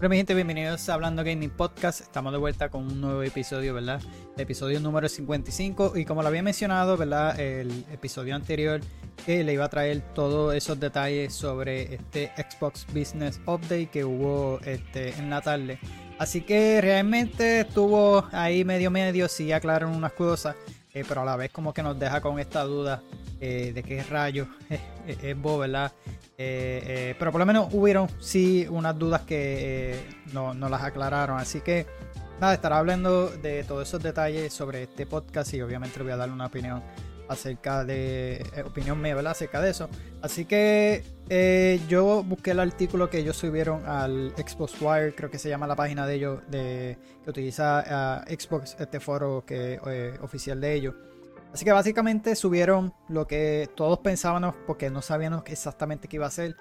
Hola mi gente, bienvenidos a Hablando Gaming Podcast. Estamos de vuelta con un nuevo episodio, ¿verdad? Episodio número 55 y como lo había mencionado, ¿verdad? El episodio anterior que le iba a traer todos esos detalles sobre este Xbox Business Update que hubo este, en la tarde. Así que realmente estuvo ahí medio medio, sí aclararon unas cosas, eh, pero a la vez como que nos deja con esta duda eh, de qué rayo es, Bo, ¿verdad? Eh, pero por lo menos hubieron sí unas dudas que no, no, las aclararon. Así que nada, estará hablando de todos esos detalles sobre este podcast y obviamente le voy a dar una opinión acerca de opinión mía, ¿verdad? Acerca de eso. Así que eh, yo busqué el artículo que ellos subieron al Xbox Wire, creo que se llama la página de ellos, de, que utiliza uh, Xbox, este foro que eh, oficial de ellos. Así que básicamente subieron lo que todos pensábamos porque no sabíamos exactamente qué iba a ser.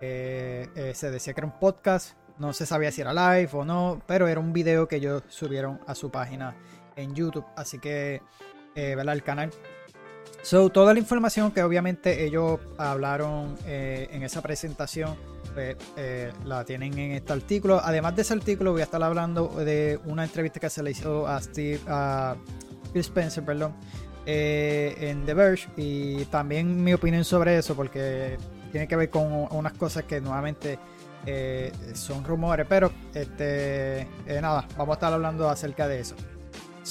se decía que era un podcast, no se sabía si era live o no, pero era un video que ellos subieron a su página en YouTube. Así que, ¿verdad? El canal So, toda la información que obviamente ellos hablaron eh, en esa presentación pues, eh, la tienen en este artículo. Además de ese artículo, voy a estar hablando de una entrevista que se le hizo a Steve, a Phil Spencer, perdón, eh, en The Verge y también mi opinión sobre eso porque tiene que ver con unas cosas que nuevamente son rumores, pero este, nada, vamos a estar hablando acerca de eso.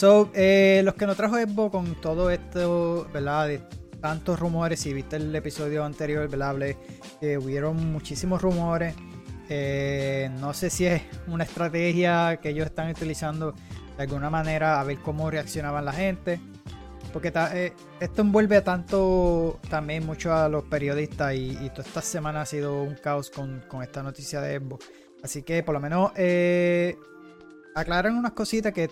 So, eh, los que nos trajo Evo con todo esto, ¿verdad? De tantos rumores, si viste el episodio anterior, ¿verdad? Hablé que hubieron muchísimos rumores. Eh, no sé si es una estrategia que ellos están utilizando de alguna manera a ver cómo reaccionaban la gente. Porque eh, esto envuelve tanto también mucho a los periodistas y, toda esta semana ha sido un caos con, esta noticia de Evo. Así que por lo menos aclaran unas cositas que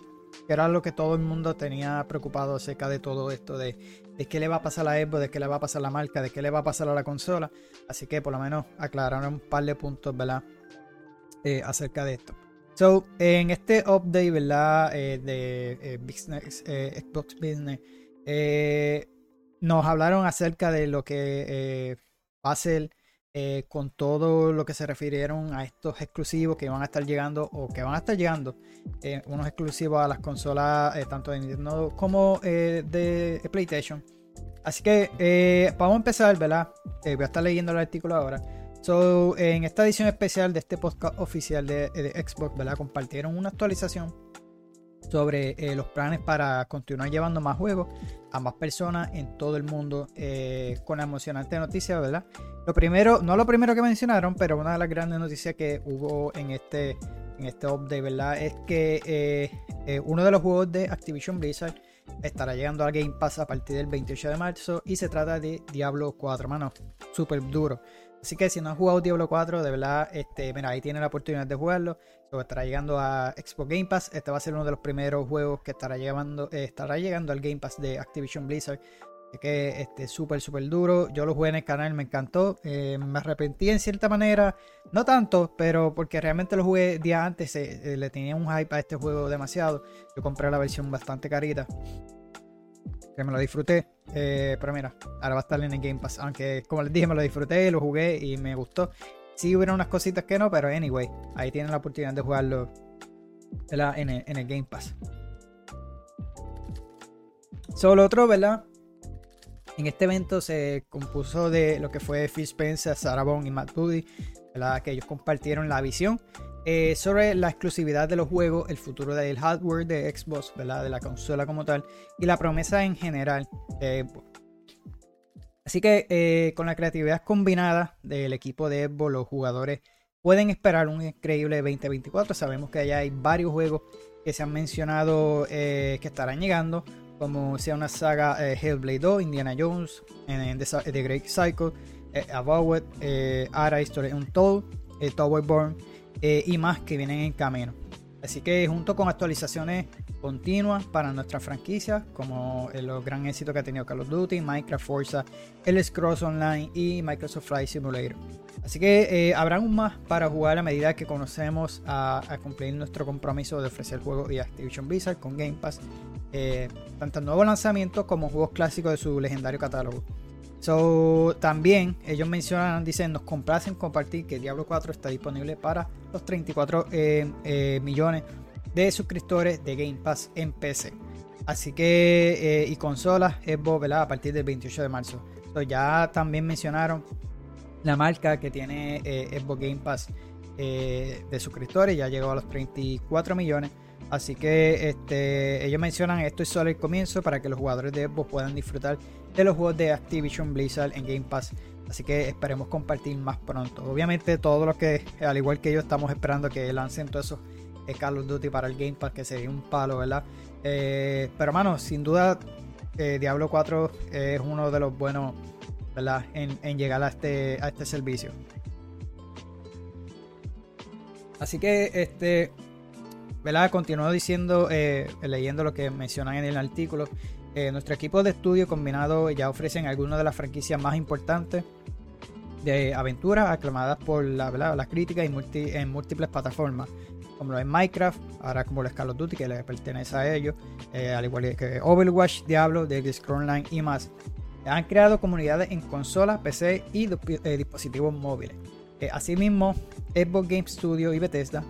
que era lo que todo el mundo tenía preocupado acerca de todo esto, de, qué le va a pasar a Xbox, de qué le va a pasar a la marca, de qué le va a pasar a la consola. Así que por lo menos aclararon un par de puntos. Eh, acerca de esto. So, en este update. Eh, de eh, business, Xbox Business, nos hablaron acerca de lo que va a ser eh, con todo lo que se refirieron a estos exclusivos que van a estar llegando o que van a estar llegando, eh, unos exclusivos a las consolas eh, tanto de Nintendo como de PlayStation. Así que vamos a empezar, ¿verdad? voy a estar leyendo el artículo ahora. En esta edición especial de este podcast oficial de, de Xbox, ¿verdad? Compartieron una actualización sobre los planes para continuar llevando más juegos a más personas en todo el mundo eh, con emocionante noticia, ¿verdad? Lo primero, no lo primero que mencionaron, pero una de las grandes noticias que hubo en este, en este update, ¿verdad? Es que eh, uno de los juegos de Activision Blizzard estará llegando al Game Pass a partir del 28 de marzo y se trata de Diablo 4, mano, súper duro. Así que si no has jugado Diablo 4, de verdad, este, mira, ahí tiene la oportunidad de jugarlo. estará llegando a Xbox Game Pass. Este va a ser uno de los primeros juegos que estará llegando, eh, estará llegando al Game Pass de Activision Blizzard. Así que este súper, súper duro. Yo lo jugué en el canal, me encantó. Eh, me arrepentí en cierta manera. No tanto, pero porque realmente lo jugué días antes. Eh, le tenía un hype a este juego demasiado. Yo compré la versión bastante carita que me lo disfruté. Eh, pero mira, ahora va a estar en el Game Pass. Aunque, como les dije, me lo disfruté, lo jugué y me gustó. Sí hubieron unas cositas que no, pero anyway, ahí tienen la oportunidad de jugarlo en el, Game Pass. Solo otro, ¿verdad? En este evento se compuso de lo que fue Phil Spencer, Sarah Bond y Matt Booty, ¿verdad? Que ellos compartieron la visión eh, sobre la exclusividad de los juegos, el futuro del hardware de Xbox, ¿verdad? de la consola como tal, y la promesa en general. así que eh, con la creatividad combinada del equipo de Xbox, los jugadores pueden esperar un increíble 2024. Sabemos que allá hay varios juegos que se han mencionado eh, que estarán llegando, como sea una saga Hellblade 2, Indiana Jones, en, The, Great Cycle, About Ara History Untold, Towerborn eh, y más que vienen en camino. Así que junto con actualizaciones continuas para nuestra franquicia, como los gran éxitos que ha tenido Call of Duty, Minecraft Forza, el Scrolls Online y Microsoft Flight Simulator. Así que eh, habrá aún más para jugar a medida que conocemos a, cumplir nuestro compromiso de ofrecer juegos y Activision Blizzard con Game Pass, eh, tanto nuevos lanzamientos como juegos clásicos de su legendario catálogo. También ellos mencionan, dicen, nos complacen compartir que Diablo 4 está disponible para los 34 eh, eh, millones de suscriptores de Game Pass en PC. Así que, y consolas, Xbox. A partir del 28 de marzo. Ya también mencionaron la marca que tiene Xbox Game Pass de suscriptores, ya llegó a los 34 millones. Así que este, ellos mencionan esto es solo el comienzo para que los jugadores de Xbox puedan disfrutar de los juegos de Activision Blizzard en Game Pass. Así que esperemos compartir más pronto. Obviamente todos los que, al igual que yo, estamos esperando que lancen todos esos eh, Call of Duty para el Game Pass, que sería un palo, ¿verdad? Eh, pero hermano, sin duda eh, Diablo 4 es uno de los buenos, ¿verdad? En, llegar a este, a este servicio. Así que este ¿verdad? Continuó diciendo, eh, leyendo lo que mencionan en el artículo. Eh, nuestro equipo de estudio combinado ya ofrecen algunas de las franquicias más importantes de aventuras aclamadas por la, críticas y en múltiples plataformas, como lo es Minecraft, ahora como lo es Call of Duty, que le pertenece a ellos, eh, al igual que Overwatch, Diablo, The Scroll Online y más. Han creado comunidades en consolas, PC y dispositivos móviles. asimismo, Xbox Game Studio y Bethesda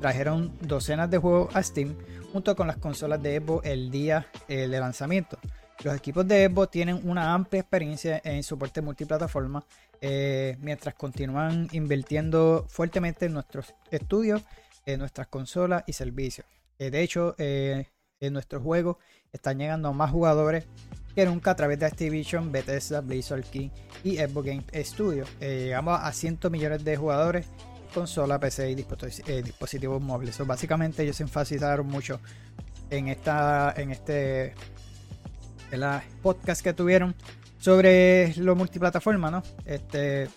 trajeron docenas de juegos a Steam junto con las consolas de Xbox el día eh, de lanzamiento. Los equipos de Xbox tienen una amplia experiencia en soporte multiplataforma, eh, mientras continúan invirtiendo fuertemente en nuestros estudios, en nuestras consolas y servicios. Eh, de hecho, en nuestros juegos están llegando más jugadores que nunca a través de Activision, Bethesda, Blizzard King y Xbox Game Studios. llegamos a 100 millones de jugadores consola, PC y eh, dispositivos móviles. básicamente ellos se enfatizaron mucho en esta en este en la podcast que tuvieron sobre lo multiplataforma, ¿no? Este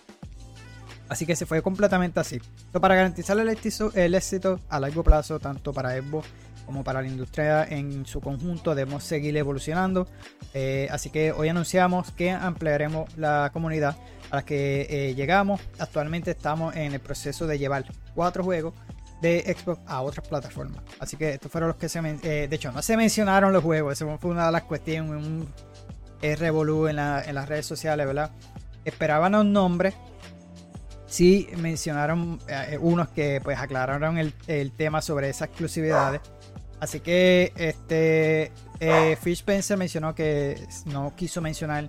así que se fue completamente así. para garantizar el éxito, el éxito a largo plazo tanto para Xbox como para la industria en su conjunto debemos seguir evolucionando. Eh, así que hoy anunciamos que ampliaremos la comunidad a la que eh, llegamos. Actualmente estamos en el proceso de llevar cuatro juegos de Xbox a otras plataformas. Así que estos fueron los que se... Eh, de hecho, no se mencionaron los juegos. Eso fue una de las cuestiones, un revolú en, las redes sociales, ¿verdad? Esperaban un nombre sí mencionaron unos que pues aclararon el, tema sobre esas exclusividades. Así que este eh, Fish Spencer mencionó que no quiso mencionar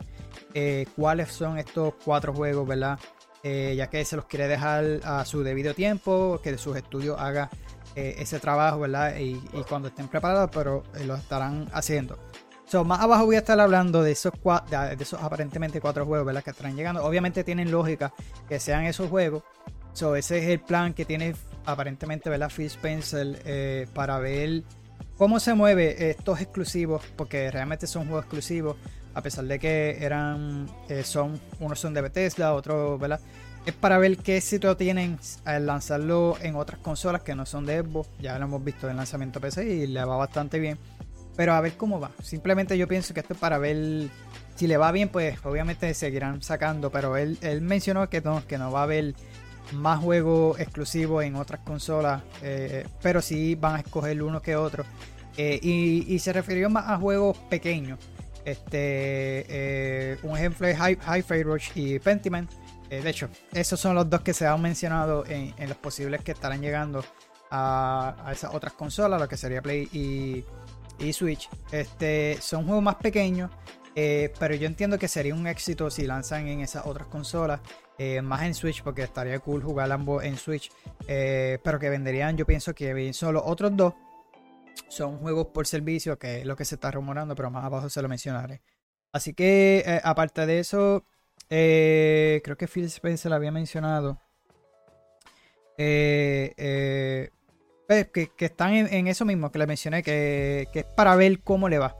eh, cuáles son estos cuatro juegos, ¿verdad? Eh, ya que se los quiere dejar a su debido tiempo, que sus estudios haga ese trabajo, ¿verdad? Y, cuando estén preparados, pero lo estarán haciendo. So, más abajo voy a estar hablando de esos, de esos aparentemente cuatro juegos, ¿verdad? Que estarán llegando. Obviamente tienen lógica que sean esos juegos. So, ese es el plan que tiene aparentemente, ¿verdad? Phil Spencer para ver cómo se mueve estos exclusivos, porque realmente son juegos exclusivos, a pesar de que eran, eh, son, unos son de Bethesda, otros, ¿verdad? Es para ver qué éxito tienen al lanzarlo en otras consolas que no son de Xbox. Ya lo hemos visto en lanzamiento PC y le va bastante bien. Pero a ver cómo va. Simplemente yo pienso que esto es para ver si le va bien, pues obviamente seguirán sacando. Pero él, él mencionó que no, que no va a haber más juegos exclusivos en otras consolas, eh, pero sí van a escoger uno que otro. Eh, y, se refirió más a juegos pequeños. Este, eh, un ejemplo es High, Rush y Pentiment. de hecho, esos son los dos que se han mencionado en, los posibles que estarán llegando a, esas otras consolas, lo que sería Play y, y Switch. Este, son juegos más pequeños, pero yo entiendo que sería un éxito si lanzan en esas otras consolas. Eh, más en Switch, porque estaría cool jugar ambos en Switch. Eh, pero que venderían, yo pienso que bien solo otros dos son juegos por servicio, que es lo que se está rumorando, pero más abajo se lo mencionaré. Así que, eh, aparte de eso, creo que Phil Spencer lo había mencionado. Pues, que, están en, eso mismo que le mencioné, que, es para ver cómo le va.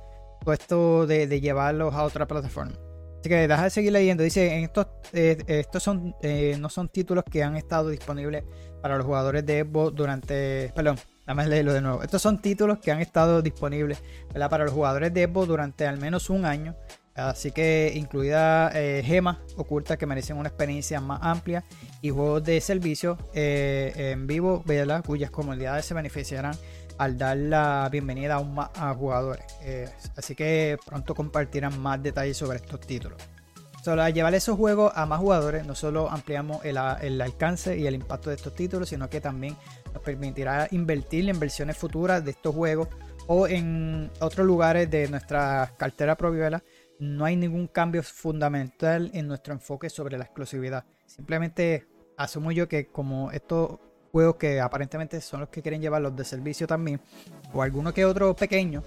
Todo de llevarlos a otra plataforma. Así que deja de seguir leyendo. Dice, en estos, eh, estos son, eh, no son títulos que han estado disponibles para los jugadores de Xbox durante... Perdón, dame leerlo de nuevo. Estos son títulos que han estado disponibles para los jugadores de Xbox durante al menos un año. Así que incluida eh, gemas ocultas que merecen una experiencia más amplia y juegos de servicio en vivo, cuyas comunidades se beneficiarán al dar la bienvenida a, más jugadores. Eh, así que pronto compartirán más detalles sobre estos títulos. Solo al llevar esos juegos a más jugadores, no solo ampliamos el, alcance y el impacto de estos títulos, sino que también nos permitirá invertir en versiones futuras de estos juegos o en otros lugares de nuestra cartera propia. No hay ningún cambio fundamental en nuestro enfoque sobre la exclusividad. Simplemente asumo yo que como estos juegos que aparentemente son los que quieren llevar los de servicio también, o alguno que otro pequeño,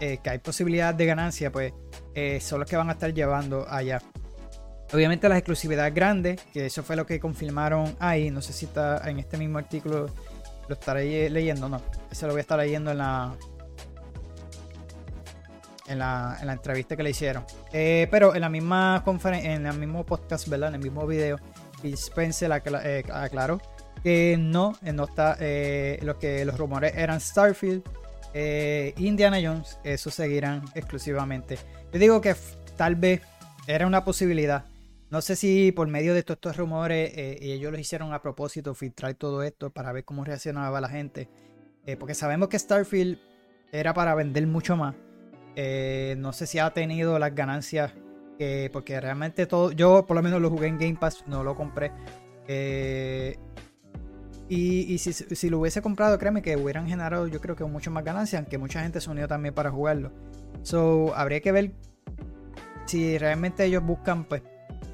eh, que hay posibilidad de ganancia, pues eh, son los que van a estar llevando allá. Obviamente las exclusividades grandes, que eso fue lo que confirmaron ahí, no sé si está en este mismo artículo, lo estaré leyendo, no, eso lo voy a estar leyendo en la, en la, en la entrevista que le hicieron. Eh, pero en la misma conferencia, en el mismo podcast, ¿verdad? En el mismo video, Phil Spencer aclaró no, no está, lo que los rumores eran Starfield eh, Indiana Jones, eso seguirán exclusivamente. Yo digo que tal vez era una posibilidad. No sé si por medio de todos estos rumores eh, ellos lo hicieron a propósito, filtrar todo esto para ver cómo reaccionaba la gente. Eh, porque sabemos que Starfield era para vender mucho más. no sé si ha tenido las ganancias. porque realmente todo. Yo por lo menos lo jugué en Game Pass, no lo compré. Y, si, lo hubiese comprado, créeme que hubieran generado yo creo que mucho más ganancias, aunque mucha gente se unió también para jugarlo. So, habría que ver si realmente ellos buscan pues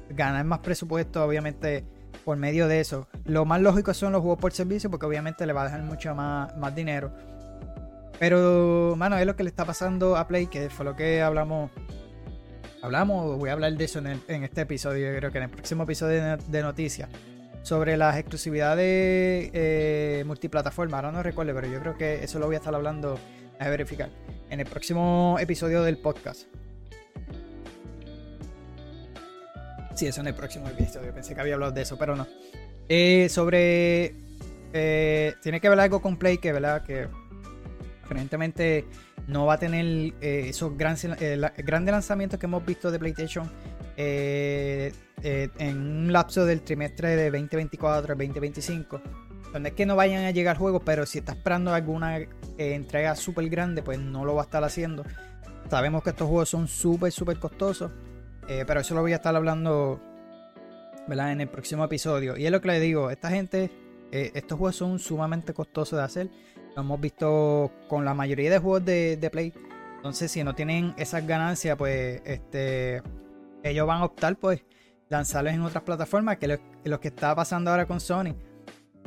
ganar más presupuesto, obviamente por medio de eso. Lo más lógico son los juegos por servicio, porque obviamente le va a dejar mucho más, dinero. Pero, mano, es lo que le está pasando a Play, que fue lo que hablamos. Hablamos, voy a hablar de eso en, este episodio, yo creo que en el próximo episodio de noticias sobre las exclusividades eh, multiplataforma. Ahora no recuerdo, pero yo creo que eso lo voy a estar hablando a verificar en el próximo episodio del podcast. Sí, eso en el próximo episodio. Pensé que había hablado de eso, pero no. Eh, sobre. Eh, tiene que ver algo con Play, que, ¿verdad? Que aparentemente no va a tener esos grandes, grandes lanzamientos que hemos visto de PlayStation eh, eh, en un lapso del trimestre de 2024 al 2025. Donde es que no vayan a llegar juegos, pero si está esperando alguna eh, entrega súper grande, pues no lo va a estar haciendo. Sabemos que estos juegos son súper, súper costosos. pero eso lo voy a estar hablando ¿verdad? en el próximo episodio. Y es lo que le digo, esta gente, estos juegos son sumamente costosos de hacer. Lo hemos visto con la mayoría de juegos de Play. Entonces, si no tienen esas ganancias, pues este ellos van a optar pues lanzarlos en otras plataformas, que es lo, que está pasando ahora con Sony.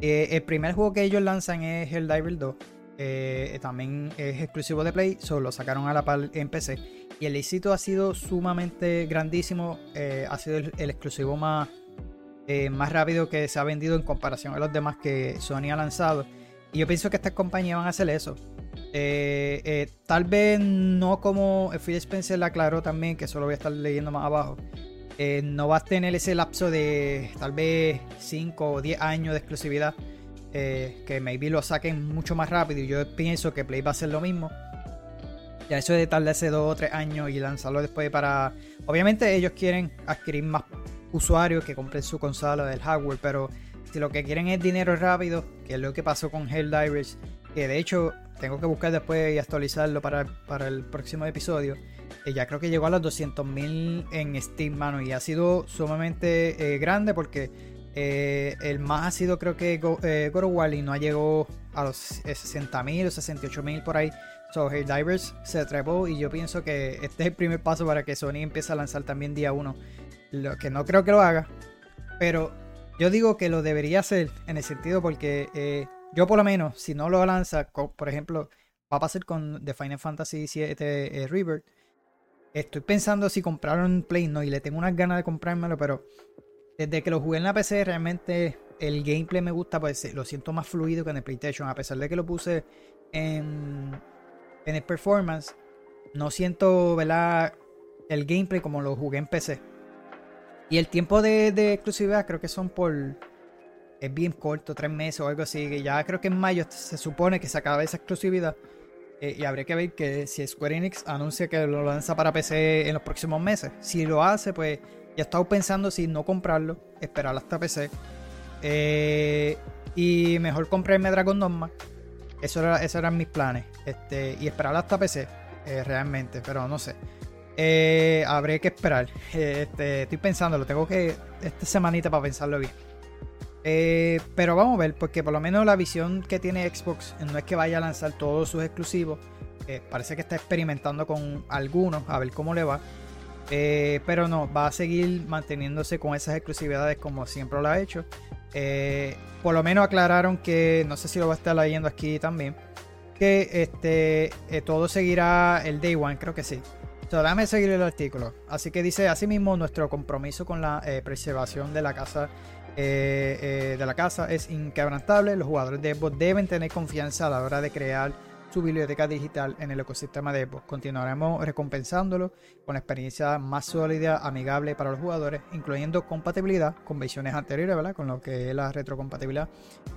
Eh, el primer juego que ellos lanzan es el Diver 2. Eh, también es exclusivo de Play, solo sacaron a la par en PC. Y el éxito ha sido sumamente grandísimo. Eh, ha sido el, exclusivo más, más rápido que se ha vendido en comparación a los demás que Sony ha lanzado. Y yo pienso que estas compañías van a hacer eso. Eh, eh, tal vez no como Phil Spencer le aclaró también, que eso lo voy a estar leyendo más abajo. Eh, no va a tener ese lapso de tal vez 5 o 10 años de exclusividad. que maybe lo saquen mucho más rápido. Y yo pienso que Play va a hacer lo mismo. Ya eso de tardarse 2 o 3 años y lanzarlo después para. Obviamente ellos quieren adquirir más usuarios que compren su consola del hardware. Pero si lo que quieren es dinero rápido, que es lo que pasó con Helldivers. Que de hecho tengo que buscar después y actualizarlo para, el próximo episodio. Eh, ya creo que llegó a los 200.000 en Steam, mano, y ha sido sumamente eh, grande porque eh, el más ha sido creo que Go, y no llegado a los 60.000 o 68.000 por ahí. So, Divers se trepó y yo pienso que este es el primer paso para que Sony empiece a lanzar también día 1. Lo que no creo que lo haga, pero yo digo que lo debería hacer en el sentido porque yo por lo menos, si no lo lanza, por ejemplo, va a pasar con The Final Fantasy VII eh, River. Estoy pensando si compraron Play no y le tengo unas ganas de comprármelo, pero desde que lo jugué en la PC realmente el gameplay me gusta, pues lo siento más fluido que en el PlayStation, a pesar de que lo puse en, en el performance, no siento, ¿verdad? El gameplay como lo jugué en PC. Y el tiempo de, de exclusividad creo que son por es bien corto, tres meses o algo así. ya creo que en mayo se supone que se acaba esa exclusividad. Eh, y habría que ver que si Square Enix anuncia que lo lanza para PC en los próximos meses. Si lo hace, pues ya he pensando si no comprarlo, esperarlo hasta PC. Eh, y mejor comprarme Dragon Dogma. Eso era, esos eran mis planes. Este, y esperarlo hasta PC, eh, realmente, pero no sé. Habré que esperar. Este, estoy pensándolo, tengo que esta semanita para pensarlo bien. Eh, pero vamos a ver, porque por lo menos la visión que tiene Xbox no es que vaya a lanzar todos sus exclusivos. parece que está experimentando con algunos, a ver cómo le va. Eh, pero no, va a seguir manteniéndose con esas exclusividades como siempre lo ha hecho. Eh, por lo menos aclararon que, no sé si lo va a estar leyendo aquí también, que este, eh, todo seguirá el day one, creo que sí. So, déjame seguir el artículo. Así que dice, asimismo, nuestro compromiso con la preservación de la casa de la casa es inquebrantable. Los jugadores de Xbox deben tener confianza a la hora de crear su biblioteca digital en el ecosistema de Xbox. Continuaremos recompensándolo con la experiencia más sólida, amigable para los jugadores, incluyendo compatibilidad con versiones anteriores, ¿verdad? Con lo que es la retrocompatibilidad,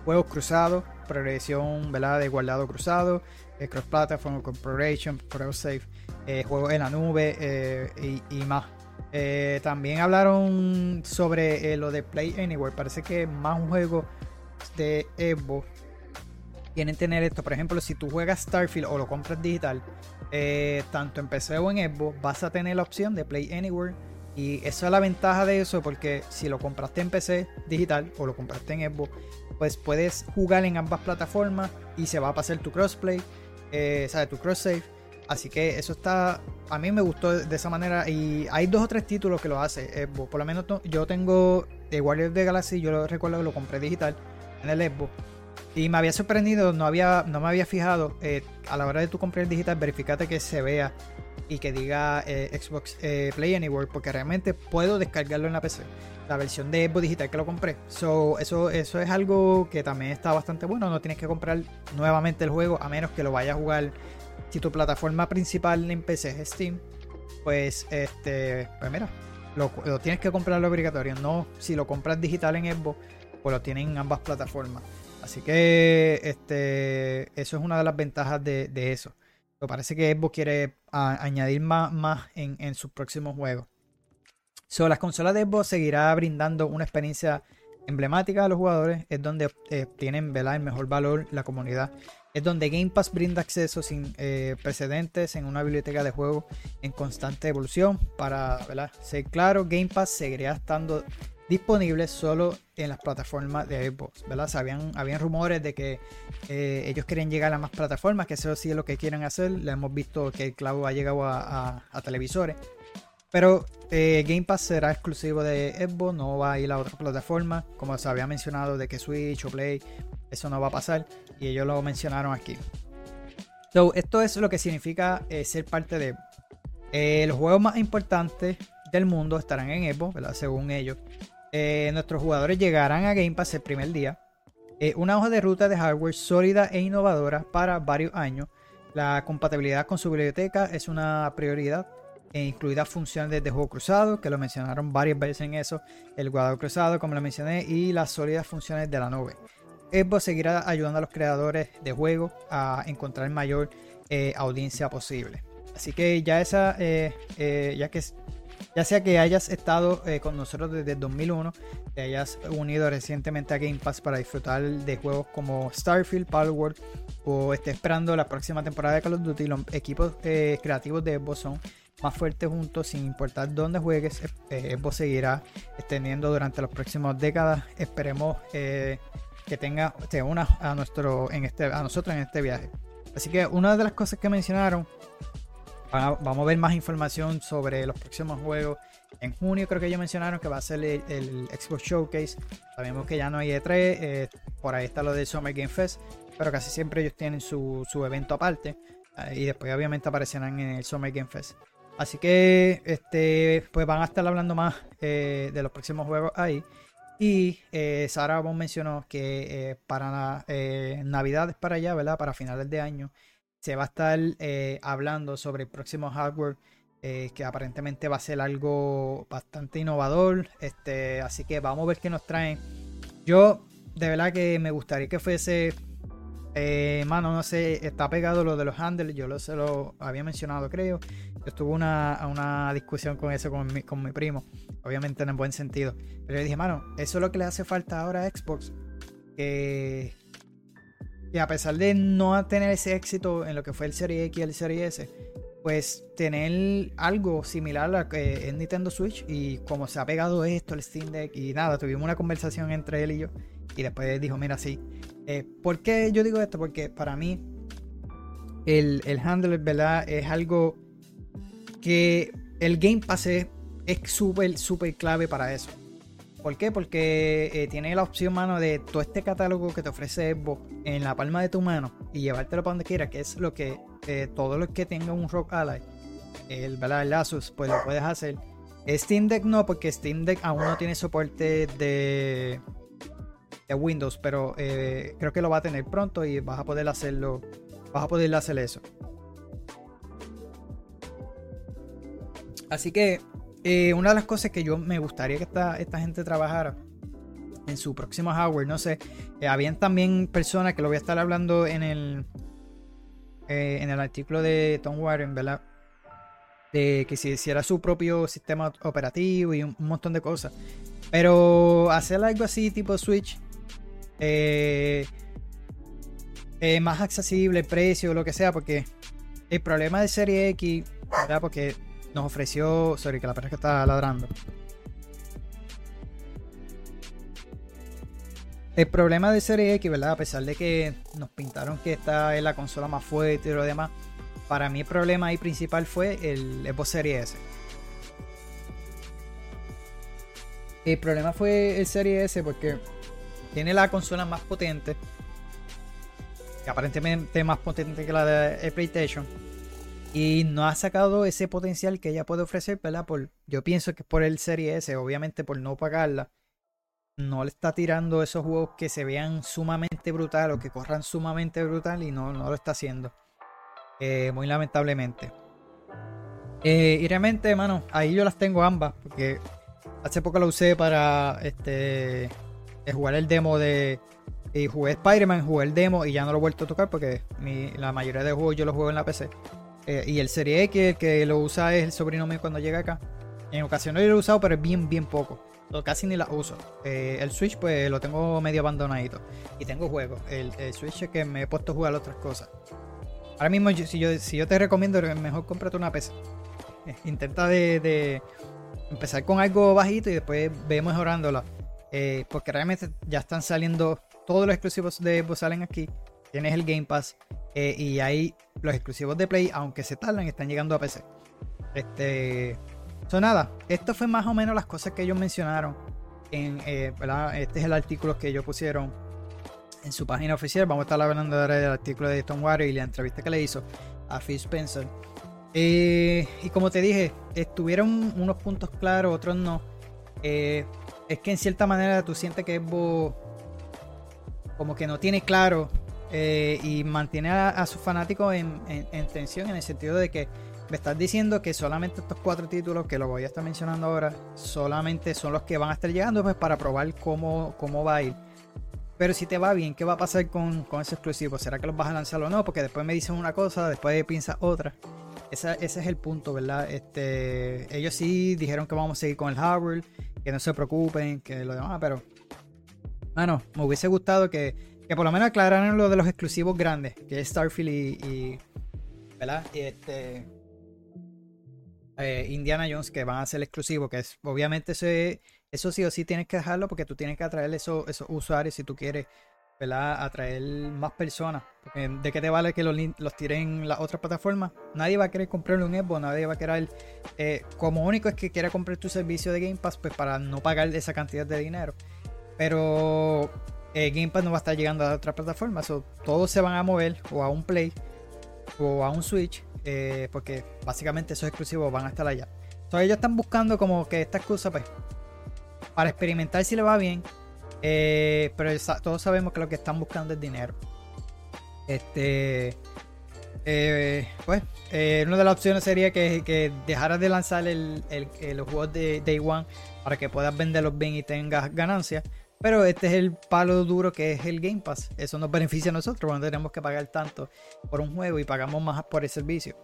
juegos cruzados, progresión, ¿verdad? De guardado cruzado, eh, cross-platform, corporation, pro save, eh, juegos en la nube eh, y, más. También hablaron sobre lo de Play Anywhere. Parece que más un juego de Xbox quieren tener esto. Por ejemplo, si tú juegas Starfield o lo compras digital, eh, tanto en PC o en Xbox, vas a tener la opción de Play Anywhere. Y esa es la ventaja de eso, porque si lo compraste en PC digital o lo compraste en Xbox, pues puedes jugar en ambas plataformas y se va a pasar tu crossplay, eh, ¿sabes? Tu cross save. Así que eso está, a mí me gustó de esa manera y hay dos o tres títulos que lo hace Xbox. Por lo menos yo tengo The Warriors de Galaxy, yo lo recuerdo que lo compré digital en el Xbox y me había sorprendido, no, había, no me había fijado. Eh, a la hora de tu comprar el digital, verificate que se vea y que diga eh, Xbox eh, Play Anywhere, porque realmente puedo descargarlo en la PC. La versión de Xbox digital que lo compré. So, eso, eso es algo que también está bastante bueno. No tienes que comprar nuevamente el juego a menos que lo vayas a jugar. Si tu plataforma principal en PC es Steam, pues este, pues mira, lo, tienes que comprar obligatorio. No, si lo compras digital en Xbox, pues lo tienen en ambas plataformas. Así que este, eso es una de las ventajas de, eso. Me parece que Xbox quiere añadir más, más en, sus próximos juegos. So, las consolas de Xbox seguirá brindando una experiencia emblemática a los jugadores. Es donde eh, tienen el mejor valor la comunidad. Es donde Game Pass brinda acceso sin eh, precedentes en una biblioteca de juegos en constante evolución. Para ser claro, Game Pass seguirá estando disponible solo en las plataformas de Xbox, ¿verdad? habían, habían rumores de que eh, ellos quieren llegar a más plataformas, que eso sí es lo que quieren hacer. Le hemos visto que el clavo ha llegado a, televisores. Pero eh, Game Pass será exclusivo de Xbox, no va a ir a otra plataforma. Como se había mencionado de que Switch o Play, eso no va a pasar. Y ellos lo mencionaron aquí. esto es lo que significa eh, ser parte de los juegos más importantes del mundo estarán en Xbox, ¿verdad? Según ellos. Eh, nuestros jugadores llegarán a Game Pass el primer día. Eh, una hoja de ruta de hardware sólida e innovadora para varios años. La compatibilidad con su biblioteca es una prioridad, e incluida funciones de juego cruzado, que lo mencionaron varias veces en eso, el guardado cruzado, como lo mencioné, y las sólidas funciones de la nube. Xbox seguirá ayudando a los creadores de juegos a encontrar mayor eh, audiencia posible. Así que ya esa, ya que ya sea que hayas estado eh, con nosotros desde 2001, te hayas unido recientemente a Game Pass para disfrutar de juegos como Starfield, Palworld o estés esperando la próxima temporada de Call of Duty, los equipos eh, creativos de Xbox son más fuertes juntos sin importar dónde juegues. Eh, Xbox seguirá extendiendo durante las próximas décadas. Esperemos que tenga, te una a, nuestro, en este, a nosotros en este viaje. Así que una de las cosas que mencionaron Vamos a ver más información sobre los próximos juegos. En junio creo que ya mencionaron que va a ser el, Xbox Showcase. Sabemos que ya no hay E3. Eh, por ahí está lo del Summer Game Fest. Pero casi siempre ellos tienen su, evento aparte. Eh, y después obviamente aparecerán en el Summer Game Fest. Así que este, pues van a estar hablando más eh, de los próximos juegos ahí. Y Sara vos mencionó que para Navidades para allá, ¿verdad? Para finales de año se va a estar eh, hablando sobre el próximo hardware eh, que aparentemente va a ser algo bastante innovador. Este, así que vamos a ver qué nos traen. Yo de verdad que me gustaría que fuese, eh, mano, no sé, está pegado lo de los handles. Yo lo, se lo había mencionado, creo. Yo una, una discusión con eso con mi, con mi primo, obviamente en el buen sentido. Pero yo dije, mano, eso es lo que le hace falta ahora a Xbox. Que y a pesar de no tener ese éxito en lo que fue el Serie X y el Serie S, pues tener algo similar a lo que es Nintendo Switch y como se ha pegado esto, el Steam Deck y nada, tuvimos una conversación entre él y yo y después dijo, mira, sí. Eh, ¿Por qué yo digo esto? Porque para mí el, el handler, ¿verdad? Es algo que el Game Pass es súper, súper clave para eso. ¿Por qué? Porque eh, tiene la opción, mano, de todo este catálogo que te ofrece en la palma de tu mano y llevártelo para donde quieras, que es lo que eh, todos los que tengan un Rock Ally, el, ¿verdad? el Asus, pues lo puedes hacer. Steam Deck no, porque Steam Deck aún no tiene soporte de, de Windows, pero eh, creo que lo va a tener pronto y vas a poder hacerlo, vas a poder hacer eso. Así que eh, una de las cosas que yo me gustaría que esta, esta gente trabajara en su próximo hardware, no sé, eh, habían también personas que lo voy a estar hablando en el eh, en el artículo de Tom Warren, ¿verdad? De que si hiciera su propio sistema operativo y un, montón de cosas. Pero hacer algo así tipo Switch, más accesible, precio, lo que sea, porque el problema de Serie X, ¿verdad? Porque nos ofreció. Sorry, que la perra que está ladrando. El problema de Serie X, ¿verdad? A pesar de que nos pintaron que esta es la consola más fuerte y lo demás, para mí el problema ahí principal fue el Xbox Series S. El problema fue el Series S porque tiene la consola más potente, que aparentemente más potente que la de PlayStation y no ha sacado ese potencial que ella puede ofrecer, ¿verdad? Por, yo pienso que por el Serie S, obviamente por no pagarla, no le está tirando esos juegos que se vean sumamente brutal o que corran sumamente brutal y no, no lo está haciendo. Eh, muy lamentablemente. Eh, y realmente, hermano, ahí yo las tengo ambas, porque hace poco la usé para este jugar el demo de. Y jugué Spider-Man, jugué el demo y ya no lo he vuelto a tocar porque la mayoría de juegos yo los juego en la PC. Eh, y el Serie X, que lo usa es el sobrino mío cuando llega acá. En ocasiones lo he usado, pero es bien, bien poco. Casi ni la uso. Eh, el Switch, pues lo tengo medio abandonadito. Y tengo juegos. El, Switch es que me he puesto a jugar otras cosas. Ahora mismo, si, yo, si yo te recomiendo, mejor cómprate una PC. Eh, intenta de, empezar con algo bajito y después ve mejorándola. porque realmente ya están saliendo todos los exclusivos de Xbox salen aquí. Tienes el Game Pass. Y ahí los exclusivos de Play, aunque se tardan, están llegando a PC. Este. son nada, esto fue más o menos las cosas que ellos mencionaron. En, eh, Este es el artículo que ellos pusieron en su página oficial. Vamos a estar hablando ahora del artículo de Tom Water y la entrevista que le hizo a Phil Spencer. Eh, y como te dije, estuvieron unos puntos claros, otros no. es que en cierta manera tú sientes que es como que no tiene claro eh, y mantiene a, sus fanáticos en, tensión en el sentido de que me estás diciendo que solamente estos cuatro títulos que lo voy a estar mencionando ahora solamente son los que van a estar llegando pues para probar cómo, cómo va a ir. Pero si te va bien, ¿qué va a pasar con, con ese exclusivo? ¿Será que los vas a lanzar o no? Porque después me dicen una cosa, después piensas otra. ese es el punto, ¿verdad? Este, ellos sí dijeron que vamos a seguir con el hardware, que no se preocupen, que lo demás, pero... Bueno, me hubiese gustado que que por lo menos aclararon lo de los exclusivos grandes, que es Starfield y, ¿verdad? Y este eh, Indiana Jones que van a ser exclusivos, que es obviamente eso sí o sí tienes que dejarlo porque tú tienes que atraer esos, esos usuarios si tú quieres, ¿verdad? Atraer más personas. Porque ¿De qué te vale que los, los tiren en las otras plataformas? Nadie va a querer comprarle un Xbox, nadie va a querer, eh, como único es que quiera comprar tu servicio de Game Pass, pues para no pagar esa cantidad de dinero. Pero eh, Game Pass no va a estar llegando a otras plataformas. O todos se van a mover o a un Play o a un Switch. Eh, porque básicamente esos exclusivos van a estar allá. Entonces ellos están buscando como que esta excusa pues para experimentar si le va bien. Eh, pero todos sabemos que lo que están buscando es dinero. Este. pues, una de las opciones sería que, que dejaras de lanzar el, los juegos de Day One para que puedas venderlos bien y tengas ganancias. Pero este es el palo duro que es el Game Pass. Eso nos beneficia a nosotros cuando tenemos que pagar tanto por un juego y pagamos más por el servicio.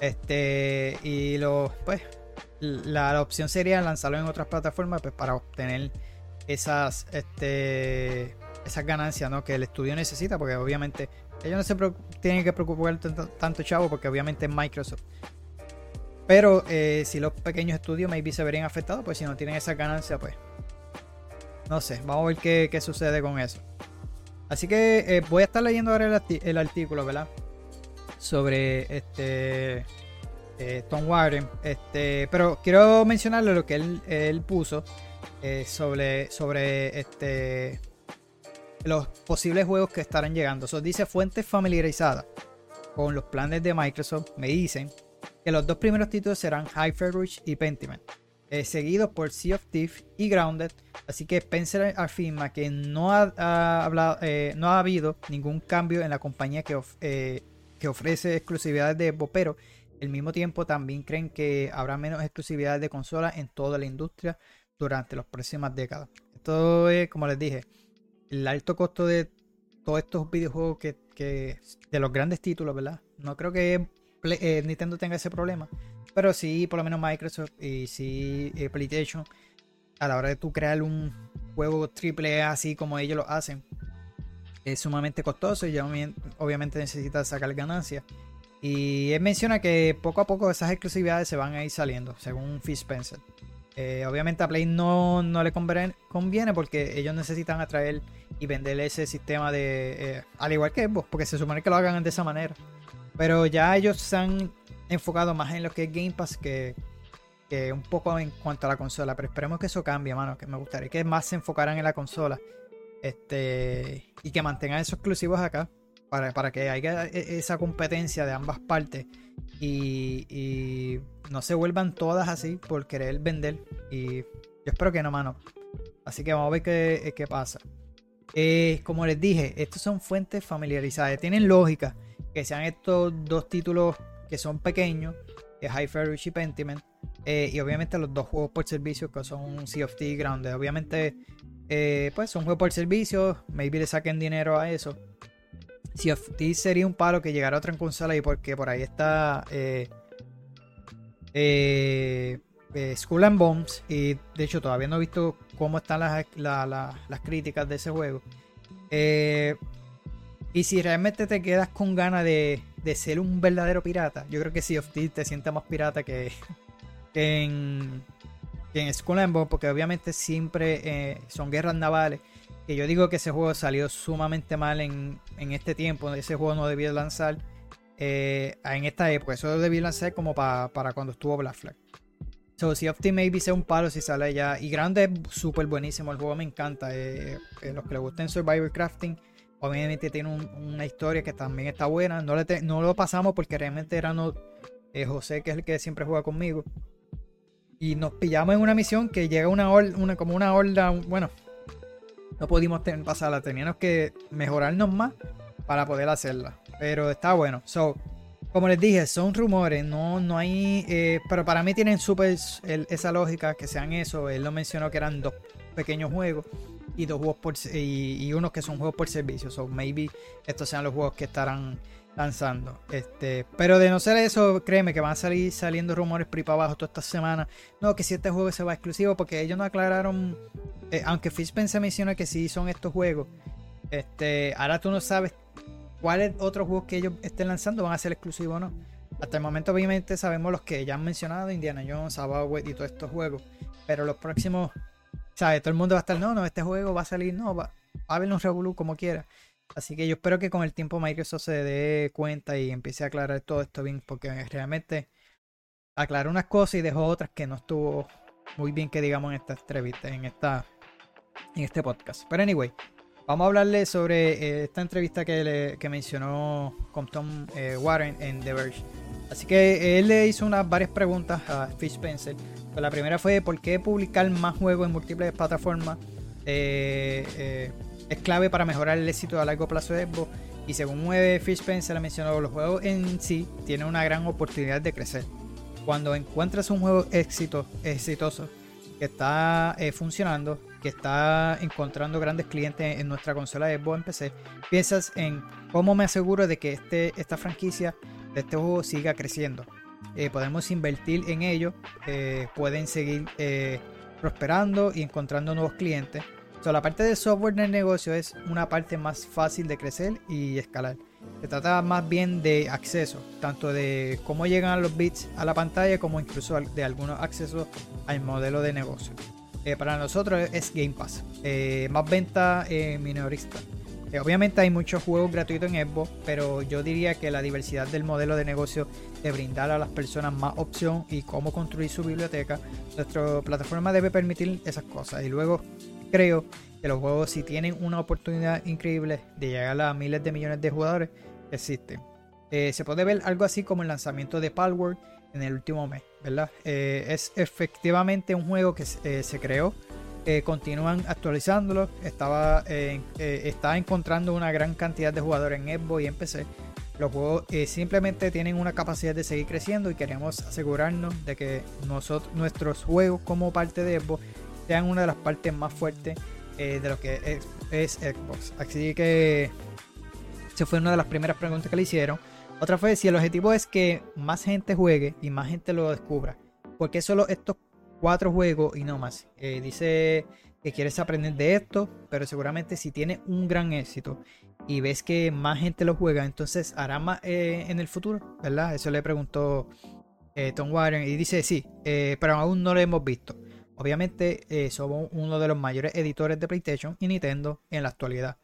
Este, y lo, pues, la, opción sería lanzarlo en otras plataformas pues, para obtener esas, este, esas ganancias ¿no? que el estudio necesita, porque obviamente ellos no se tienen que preocupar tanto, chavo, porque obviamente es Microsoft. Pero eh, si los pequeños estudios maybe se verían afectados, pues si no tienen esa ganancia, pues no sé, vamos a ver qué, qué sucede con eso. Así que eh, voy a estar leyendo ahora el, artículo, ¿verdad? Sobre este eh, Tom Warren. Este, pero quiero mencionarle lo que él, puso eh, sobre, sobre este, los posibles juegos que estarán llegando. Eso dice fuentes familiarizadas con los planes de Microsoft. Me dicen que los dos primeros títulos serán Hyper y Pentiment. Eh, seguido por Sea of Thieves y Grounded. Así que Spencer afirma que no ha, eh, no ha habido ningún cambio en la compañía que, eh, que ofrece exclusividades de Xbox, pero al mismo tiempo también creen que habrá menos exclusividades de consolas en toda la industria durante las próximas décadas. Esto es, como les dije, el alto costo de todos estos videojuegos que, que de los grandes títulos, ¿verdad? No creo que Nintendo tenga ese problema. Pero sí, por lo menos Microsoft y sí eh, PlayStation, a la hora de tú crear un juego triple así como ellos lo hacen, es sumamente costoso y ya obviamente necesita sacar ganancias. Y él menciona que poco a poco esas exclusividades se van a ir saliendo, según Phil Spencer. Eh, obviamente a Play no, no le conviene, porque ellos necesitan atraer y vender ese sistema de. Eh, al igual que Xbox, porque se supone que lo hagan de esa manera. Pero ya ellos han enfocado más en lo que es Game Pass que, un poco en cuanto a la consola. Pero esperemos que eso cambie, mano. Que me gustaría que más se enfocaran en la consola. Este. Y que mantengan esos exclusivos acá. Para, para que haya e, esa competencia de ambas partes. Y, no se vuelvan todas así por querer vender. Y yo espero que no, mano. Así que vamos a ver qué, qué pasa. Eh, como les dije, estos son fuentes familiarizadas. Tienen lógica que sean estos dos títulos que son pequeños, es High y Pentiment, eh, y obviamente los dos juegos por servicio que son Sea of Thieves Grounded. Obviamente, eh, pues son juegos por servicio, maybe le saquen dinero a eso. Sea of Thieves sería un palo que llegara a otra consola y porque por ahí está eh, School and Bombs, y de hecho todavía no he visto cómo están las, las críticas de ese juego. y si realmente te quedas con ganas de, de ser un verdadero pirata, yo creo que Sea of Thieves te siente más pirata que, en, que en Skull and Bones, porque obviamente siempre eh, son guerras navales. Y yo digo que ese juego salió sumamente mal en, este tiempo. Ese juego no debía lanzar eh, en esta época. Eso debía lanzar como para cuando estuvo Black Flag. So, of Thieves maybe sea un palo si sale ya. Y grande es súper buenísimo. El juego me encanta. Eh, los que les gusten Survivor Crafting Obviamente tiene una historia que también está buena. No, le no lo pasamos porque realmente era no, eh, José, que es el que siempre juega conmigo. Y nos pillamos en una misión que llega una, una como una horda. Bueno, no pudimos pasarla. Teníamos que mejorarnos más para poder hacerla. Pero está bueno. So, como les dije, son rumores. No, no hay. Eh, pero para mí tienen súper esa lógica que sean eso. Él lo mencionó que eran dos pequeños juegos y dos juegos por y, unos que son juegos por servicio. So maybe estos sean los juegos que estarán lanzando. Este, pero de no ser eso, créeme que van a salir saliendo rumores por para abajo toda esta semana. No, que si este juego se va exclusivo, porque ellos no aclararon. Eh, aunque Fishpen menciona que sí son estos juegos. Este, ahora tú no sabes cuáles otros juegos que ellos estén lanzando van a ser exclusivos o no. Hasta el momento, obviamente, sabemos los que ya han mencionado: Indiana Jones, Abawet y todos estos juegos. Pero los próximos ¿Sabes? Todo el mundo va a estar, no, no, este juego va a salir, no, va, a haber un revolú como quiera. Así que yo espero que con el tiempo Microsoft se dé cuenta y empiece a aclarar todo esto bien, porque realmente aclaró unas cosas y dejó otras que no estuvo muy bien que digamos en esta entrevista, en esta en este podcast. Pero anyway, vamos a hablarle sobre eh, esta entrevista que, le, que mencionó con Tom eh, Warren en The Verge. Así que él le hizo unas varias preguntas a Fish Spencer la primera fue por qué publicar más juegos en múltiples plataformas eh, eh, es clave para mejorar el éxito a largo plazo de Xbox. Y según Fish Spencer mencionó, los juegos en sí tienen una gran oportunidad de crecer. Cuando encuentras un juego éxito, exitoso que está eh, funcionando, que está encontrando grandes clientes en nuestra consola de Xbox en PC, piensas en cómo me aseguro de que este, esta franquicia de este juego siga creciendo. Eh, podemos invertir en ello, eh, pueden seguir eh, prosperando y encontrando nuevos clientes. So, la parte de software del negocio es una parte más fácil de crecer y escalar. Se trata más bien de acceso, tanto de cómo llegan los bits a la pantalla como incluso de algunos accesos al modelo de negocio. Para nosotros es Game Pass, más venta minorista. obviamente hay muchos juegos gratuitos en Xbox, pero yo diría que la diversidad del modelo de negocio de brindar a las personas más opción y cómo construir su biblioteca, nuestra plataforma debe permitir esas cosas. Y luego creo que los juegos si tienen una oportunidad increíble de llegar a miles de millones de jugadores, existen. Eh, se puede ver algo así como el lanzamiento de Palworld en el último mes, ¿verdad? Eh, es efectivamente un juego que eh, se creó, continúan actualizándolo, estaba, está encontrando una gran cantidad de jugadores en Xbox y en PC. Los juegos simplemente tienen una capacidad de seguir creciendo y queremos asegurarnos de que nosotros, nuestros juegos como parte de Xbox sean una de las partes más fuertes eh, de lo que es, Xbox. Así que esa fue una de las primeras preguntas que le hicieron. Otra fue si el objetivo es que más gente juegue y más gente lo descubra. ¿Por qué solo estos cuatro juegos y no más? Eh, dice que quieres aprender de esto, pero seguramente si tiene un gran éxito y ves que más gente lo juega, entonces hará más eh, en el futuro, ¿verdad? Eso le preguntó Tom Warren y dice sí, pero aún no lo hemos visto. Obviamente eh, somos uno de los mayores editores de PlayStation y Nintendo en la actualidad.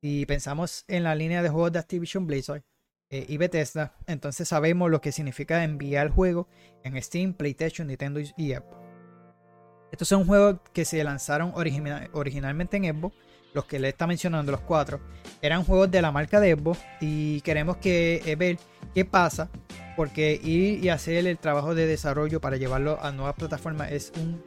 Si pensamos en la línea de juegos de Activision Blizzard eh, y Bethesda, entonces sabemos lo que significa enviar juegos en Steam, PlayStation, Nintendo y Xbox. Estos son juegos que se lanzaron originalmente en Xbox, los que le está mencionando, los cuatro, eran juegos de la marca de Xbox y queremos que eh, ver qué pasa porque ir y hacer el trabajo de desarrollo para llevarlo a nuevas plataformas es un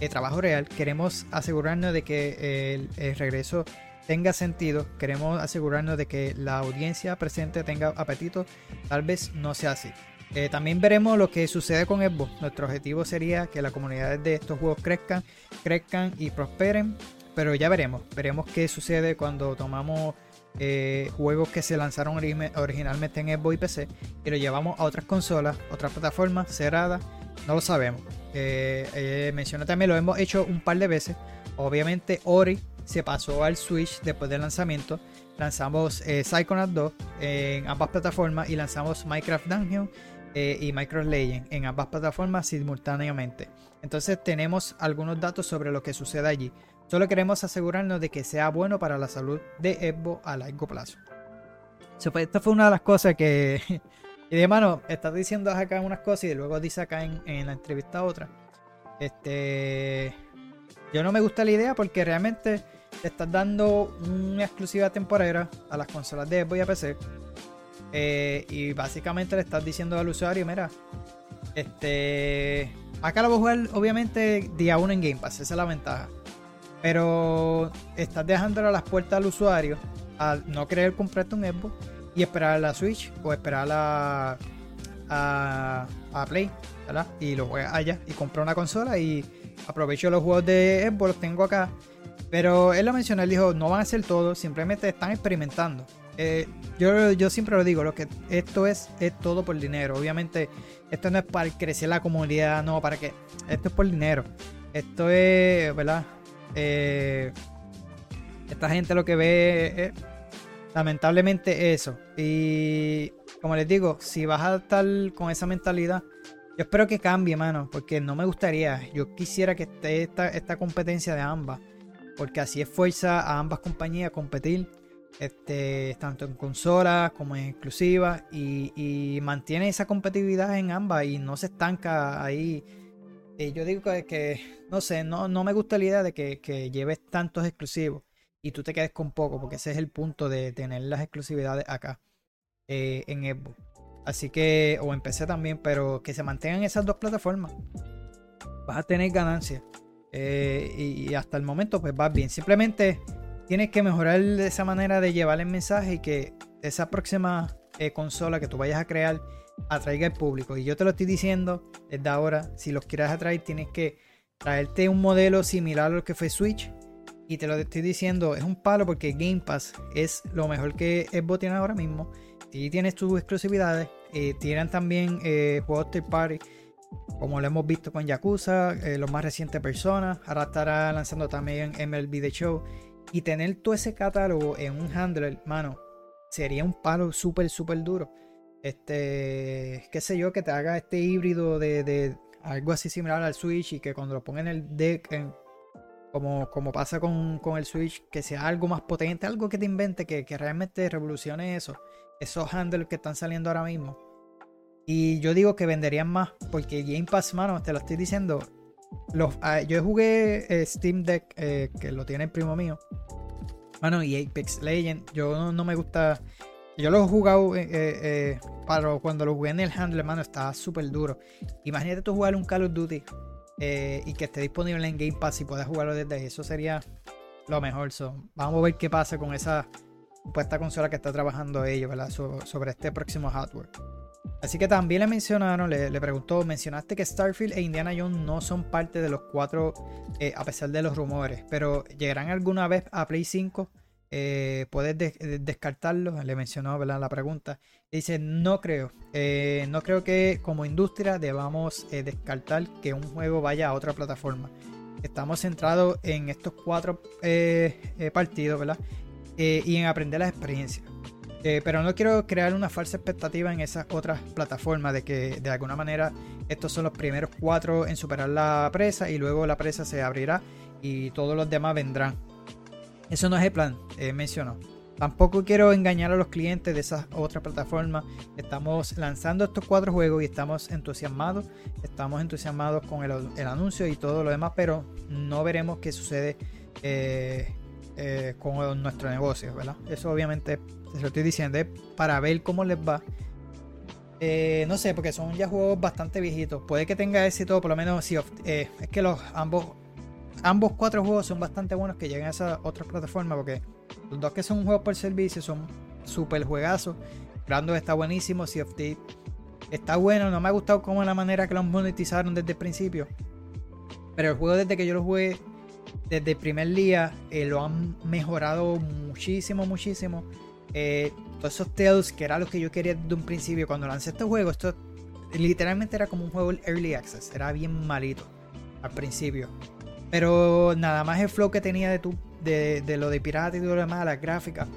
eh, trabajo real. Queremos asegurarnos de que el, regreso tenga sentido. Queremos asegurarnos de que la audiencia presente tenga apetito. Tal vez no sea así. Eh, también veremos lo que sucede con Xbox. Nuestro objetivo sería que las comunidades de estos juegos crezcan, crezcan y prosperen. Pero ya veremos. Veremos qué sucede cuando tomamos eh, juegos que se lanzaron originalmente en Xbox y PC y lo llevamos a otras consolas, otras plataformas cerradas, no lo sabemos. Eh, eh, también, lo hemos hecho un par de veces. Obviamente Ori se pasó al Switch después del lanzamiento. Lanzamos eh, Psychonauts 2 en ambas plataformas y lanzamos Minecraft Dungeon y Minecraft Legend en ambas plataformas simultáneamente. Entonces tenemos algunos datos sobre lo que sucede allí. Solo queremos asegurarnos de que sea bueno para la salud de Evo a largo plazo. Esta fue una de las cosas que. Y de mano, estás diciendo acá unas cosas y luego dice acá en, la entrevista otra. Este. Yo no me gusta la idea porque realmente te estás dando una exclusiva temporera a las consolas de Xbox y a PC. Eh, y básicamente le estás diciendo al usuario, mira, este. Acá lo voy a jugar, obviamente, día 1 en Game Pass, esa es la ventaja. Pero estás dejándole las puertas al usuario a no querer comprarte un Xbox y esperar a la Switch o esperar a, a, a Play, ¿verdad? Y lo juega allá y compra una consola y aprovecho los juegos de Xbox, los tengo acá. Pero él lo mencionó, él dijo, no van a ser todo, simplemente están experimentando. Eh, yo, yo siempre lo digo, lo que esto es, es todo por dinero. Obviamente, esto no es para crecer la comunidad, no, para que. Esto es por dinero. Esto es, ¿verdad? Eh, esta gente lo que ve es lamentablemente eso. Y como les digo, si vas a estar con esa mentalidad, yo espero que cambie, mano, porque no me gustaría. Yo quisiera que esté esta, esta competencia de ambas, porque así es fuerza a ambas compañías a competir, este, tanto en consolas como en exclusivas, y, mantiene esa competitividad en ambas y no se estanca ahí eh, yo digo que, no sé, no, no me gusta la idea de que, lleves tantos exclusivos y tú te quedes con poco, porque ese es el punto de tener las exclusividades acá eh, en Xbox. Así que, o en PC también, pero que se mantengan esas dos plataformas. Vas a tener ganancias. Eh, y, hasta el momento, pues vas bien. Simplemente tienes que mejorar esa manera de llevar el mensaje y que esa próxima consola que tú vayas a crear atraiga al público. Y yo te lo estoy diciendo desde ahora, si los quieres atraer, tienes que traerte un modelo similar a lo que fue Switch. Y te lo estoy diciendo, es un palo porque Game Pass es lo mejor que Xbox tiene ahora mismo. Y tienes tus exclusividades. Tienen también eh, juegos third party como lo hemos visto con Yakuza, eh, los más recientes personas. Ahora estará lanzando también MLB The Show. Y tener todo ese catálogo en un handler, mano, sería un palo súper, súper duro. Este, qué sé yo, que te haga este híbrido de, algo así similar al Switch y que cuando lo ponga en el deck, como, como pasa con, el Switch, que sea algo más potente, algo que te invente, que, que realmente revolucione eso, esos handles que están saliendo ahora mismo. Y yo digo que venderían más, porque Game Pass, mano, te lo estoy diciendo. Los, ah, yo jugué eh, Steam Deck, eh, que lo tiene el primo mío. Mano, y Apex Legend, yo no, me gusta. Yo lo he jugado eh, para cuando lo jugué en el handle, mano, estaba súper duro. Imagínate tú jugar un Call of Duty y que esté disponible en Game Pass y puedas jugarlo desde ahí. Eso sería lo mejor. vamos a ver qué pasa con esa supuesta consola que está trabajando ellos, ¿verdad? sobre este próximo hardware. Así que también le mencionaron, le, preguntó, mencionaste que Starfield e Indiana Jones no son parte de los cuatro, eh, a pesar de los rumores, pero ¿llegarán alguna vez a Play 5? Eh, ¿Puedes descartarlo? Le mencionó la pregunta. Dice, no creo. Eh, no creo que como industria debamos descartar que un juego vaya a otra plataforma. Estamos centrados en estos cuatro partidos, y en aprender las experiencias. Eh, pero no quiero crear una falsa expectativa en esas otras plataformas de que de alguna manera estos son los primeros cuatro en superar la presa y luego la presa se abrirá y todos los demás vendrán. Eso no es el plan, eh, mencionó. Tampoco quiero engañar a los clientes de esas otras plataformas. Estamos lanzando estos cuatro juegos y estamos entusiasmados. Estamos entusiasmados con el, anuncio y todo lo demás, pero no veremos qué sucede eh, eh, con nuestro negocio, ¿verdad? Eso obviamente se lo estoy diciendo para ver cómo les va. Eh, no sé, porque son ya juegos bastante viejitos. Puede que tenga éxito, por lo menos si es que los ambos ambos cuatro juegos son bastante buenos que lleguen a esa otra plataforma porque los dos que son juegos por servicio son super juegazos. Brando está buenísimo, Sea of Thieves está bueno, no me ha gustado como la manera que lo monetizaron desde el principio. Pero el juego desde que yo lo jugué desde el primer día eh, lo han mejorado muchísimo, muchísimo. Eh, todos esos tales que era lo que yo quería desde un principio. Cuando lancé este juego, esto literalmente era como un juego Early Access. Era bien malito al principio. Pero nada más el flow que tenía de, tu, de, lo de pirata y todo lo demás, las gráficas.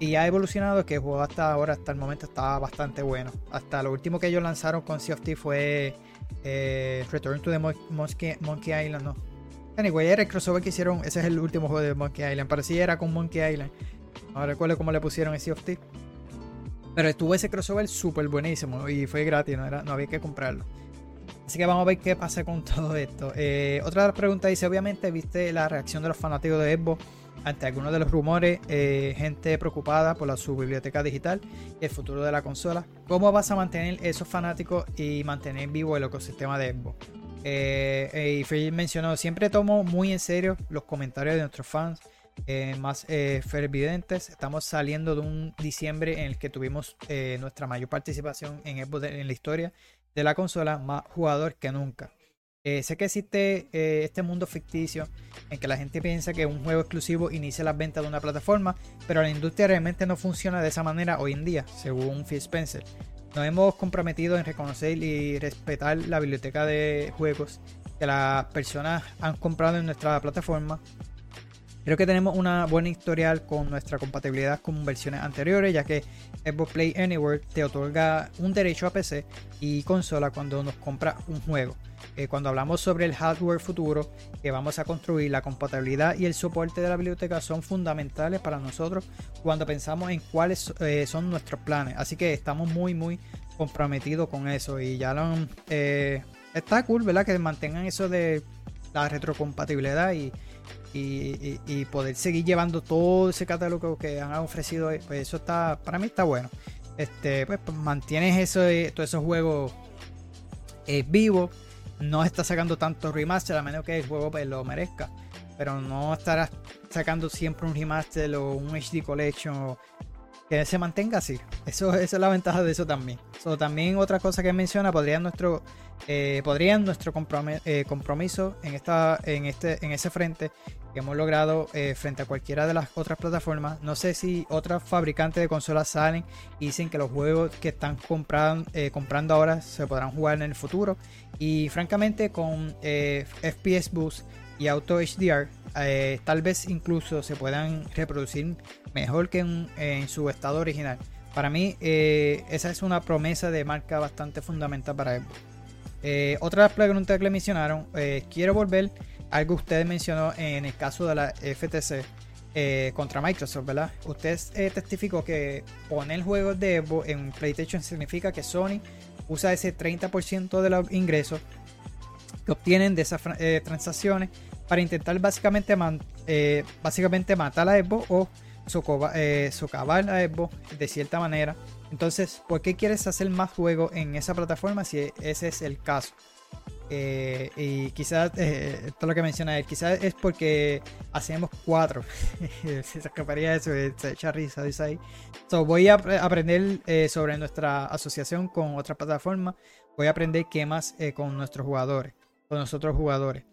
Y ha evolucionado que el juego hasta ahora, hasta el momento, estaba bastante bueno. Hasta lo último que ellos lanzaron con Sea of fue eh, Return to the Monkey Island, ¿no? Anyway, era el crossover que hicieron. Ese es el último juego de Monkey Island. Parecía era con Monkey Island. No recuerdo cómo le pusieron ese of Pero estuvo ese crossover súper buenísimo y fue gratis, no, era, no había que comprarlo. Así que vamos a ver qué pasa con todo esto. Eh, otra pregunta dice: Obviamente, viste la reacción de los fanáticos de Xbox ante algunos de los rumores, eh, gente preocupada por la, su biblioteca digital y el futuro de la consola. ¿Cómo vas a mantener esos fanáticos y mantener vivo el ecosistema de Xbox? Eh, eh, y Phil mencionó, siempre tomo muy en serio los comentarios de nuestros fans eh, más fervidentes. Estamos saliendo de un diciembre en el que tuvimos nuestra mayor participación en, en la historia de la consola, más jugador que nunca. sé que existe este mundo ficticio en que la gente piensa que un juego exclusivo inicia las ventas de una plataforma, pero la industria realmente no funciona de esa manera hoy en día, según Phil Spencer. Nos hemos comprometido en reconocer y respetar la biblioteca de juegos que las personas han comprado en nuestra plataforma. Creo que tenemos una buena historial con nuestra compatibilidad con versiones anteriores, ya que Xbox Play Anywhere te otorga un derecho a PC y consola cuando nos compra un juego. Eh, cuando hablamos sobre el hardware futuro que vamos a construir, la compatibilidad y el soporte de la biblioteca son fundamentales para nosotros cuando pensamos en cuáles eh, son nuestros planes. Así que estamos muy, muy comprometidos con eso y ya lo eh, está cool, ¿verdad? Que mantengan eso de la retrocompatibilidad y, y, poder seguir llevando todo ese catálogo que han ofrecido. Pues eso está, para mí está bueno. Este, pues, pues mantienes eso, todos esos juegos vivos no está sacando tanto remaster a menos que el juego pues, lo merezca. Pero no estará sacando siempre un remaster o un HD Collection que se mantenga así. Eso, esa es la ventaja de eso también. también otra cosa que menciona, podría nuestro, eh, podrían nuestro eh, compromiso en, esta, en, este, en ese frente que hemos logrado eh, frente a cualquiera de las otras plataformas. No sé si otros fabricantes de consolas salen y dicen que los juegos que están comprando, ahora se podrán jugar en el futuro. Y francamente con FPS Boost y Auto HDR tal vez incluso se puedan reproducir mejor que en, su estado original. Para mí esa es una promesa de marca bastante fundamental para Xbox. otra pregunta que le mencionaron, quiero volver algo que usted mencionó en el caso de la FTC eh, contra Microsoft, ¿verdad? Usted eh, testificó que poner juegos de Evo en PlayStation significa que Sony usa ese 30% de los ingresos que obtienen de esas eh, transacciones para intentar básicamente, básicamente matar a Evo o socavar a Evo de cierta manera. Entonces, ¿por qué quieres hacer más juegos en esa plataforma si ese es el caso? Eh, y quizás, eh, esto es lo que menciona él, quizás es porque hacemos cuatro. se escaparía eso, eh, se echa risa, dice ahí. So, voy a aprender sobre nuestra asociación con otras plataformas. Voy a aprender qué más con nuestros jugadores, con nosotros jugadores.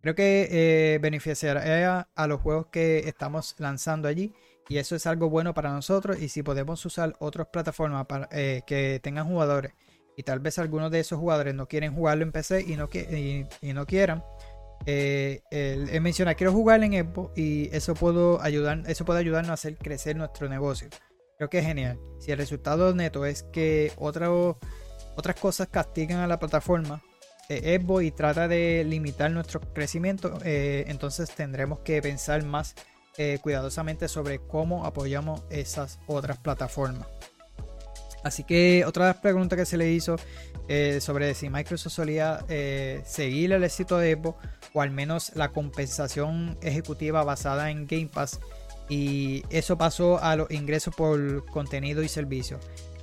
Creo que beneficiará a los juegos que estamos lanzando allí. Y eso es algo bueno para nosotros. Y si podemos usar otras plataformas para, que tengan jugadores y tal vez algunos de esos jugadores no quieren jugarlo en PC y no, quieran. Eh, él, quiero jugar en Xbox y eso puedo ayudar, eso puede ayudarnos a hacer crecer nuestro negocio. Creo que es genial. Si el resultado neto es que otras cosas castigan a la plataforma eh, Xbox y trata de limitar nuestro crecimiento, eh, entonces tendremos que pensar más eh, cuidadosamente sobre cómo apoyamos esas otras plataformas. Así que otra pregunta que se le hizo eh, sobre si Microsoft solía seguir el éxito de Evo o al menos la compensación ejecutiva basada en Game Pass y eso pasó a los ingresos por contenido y servicio.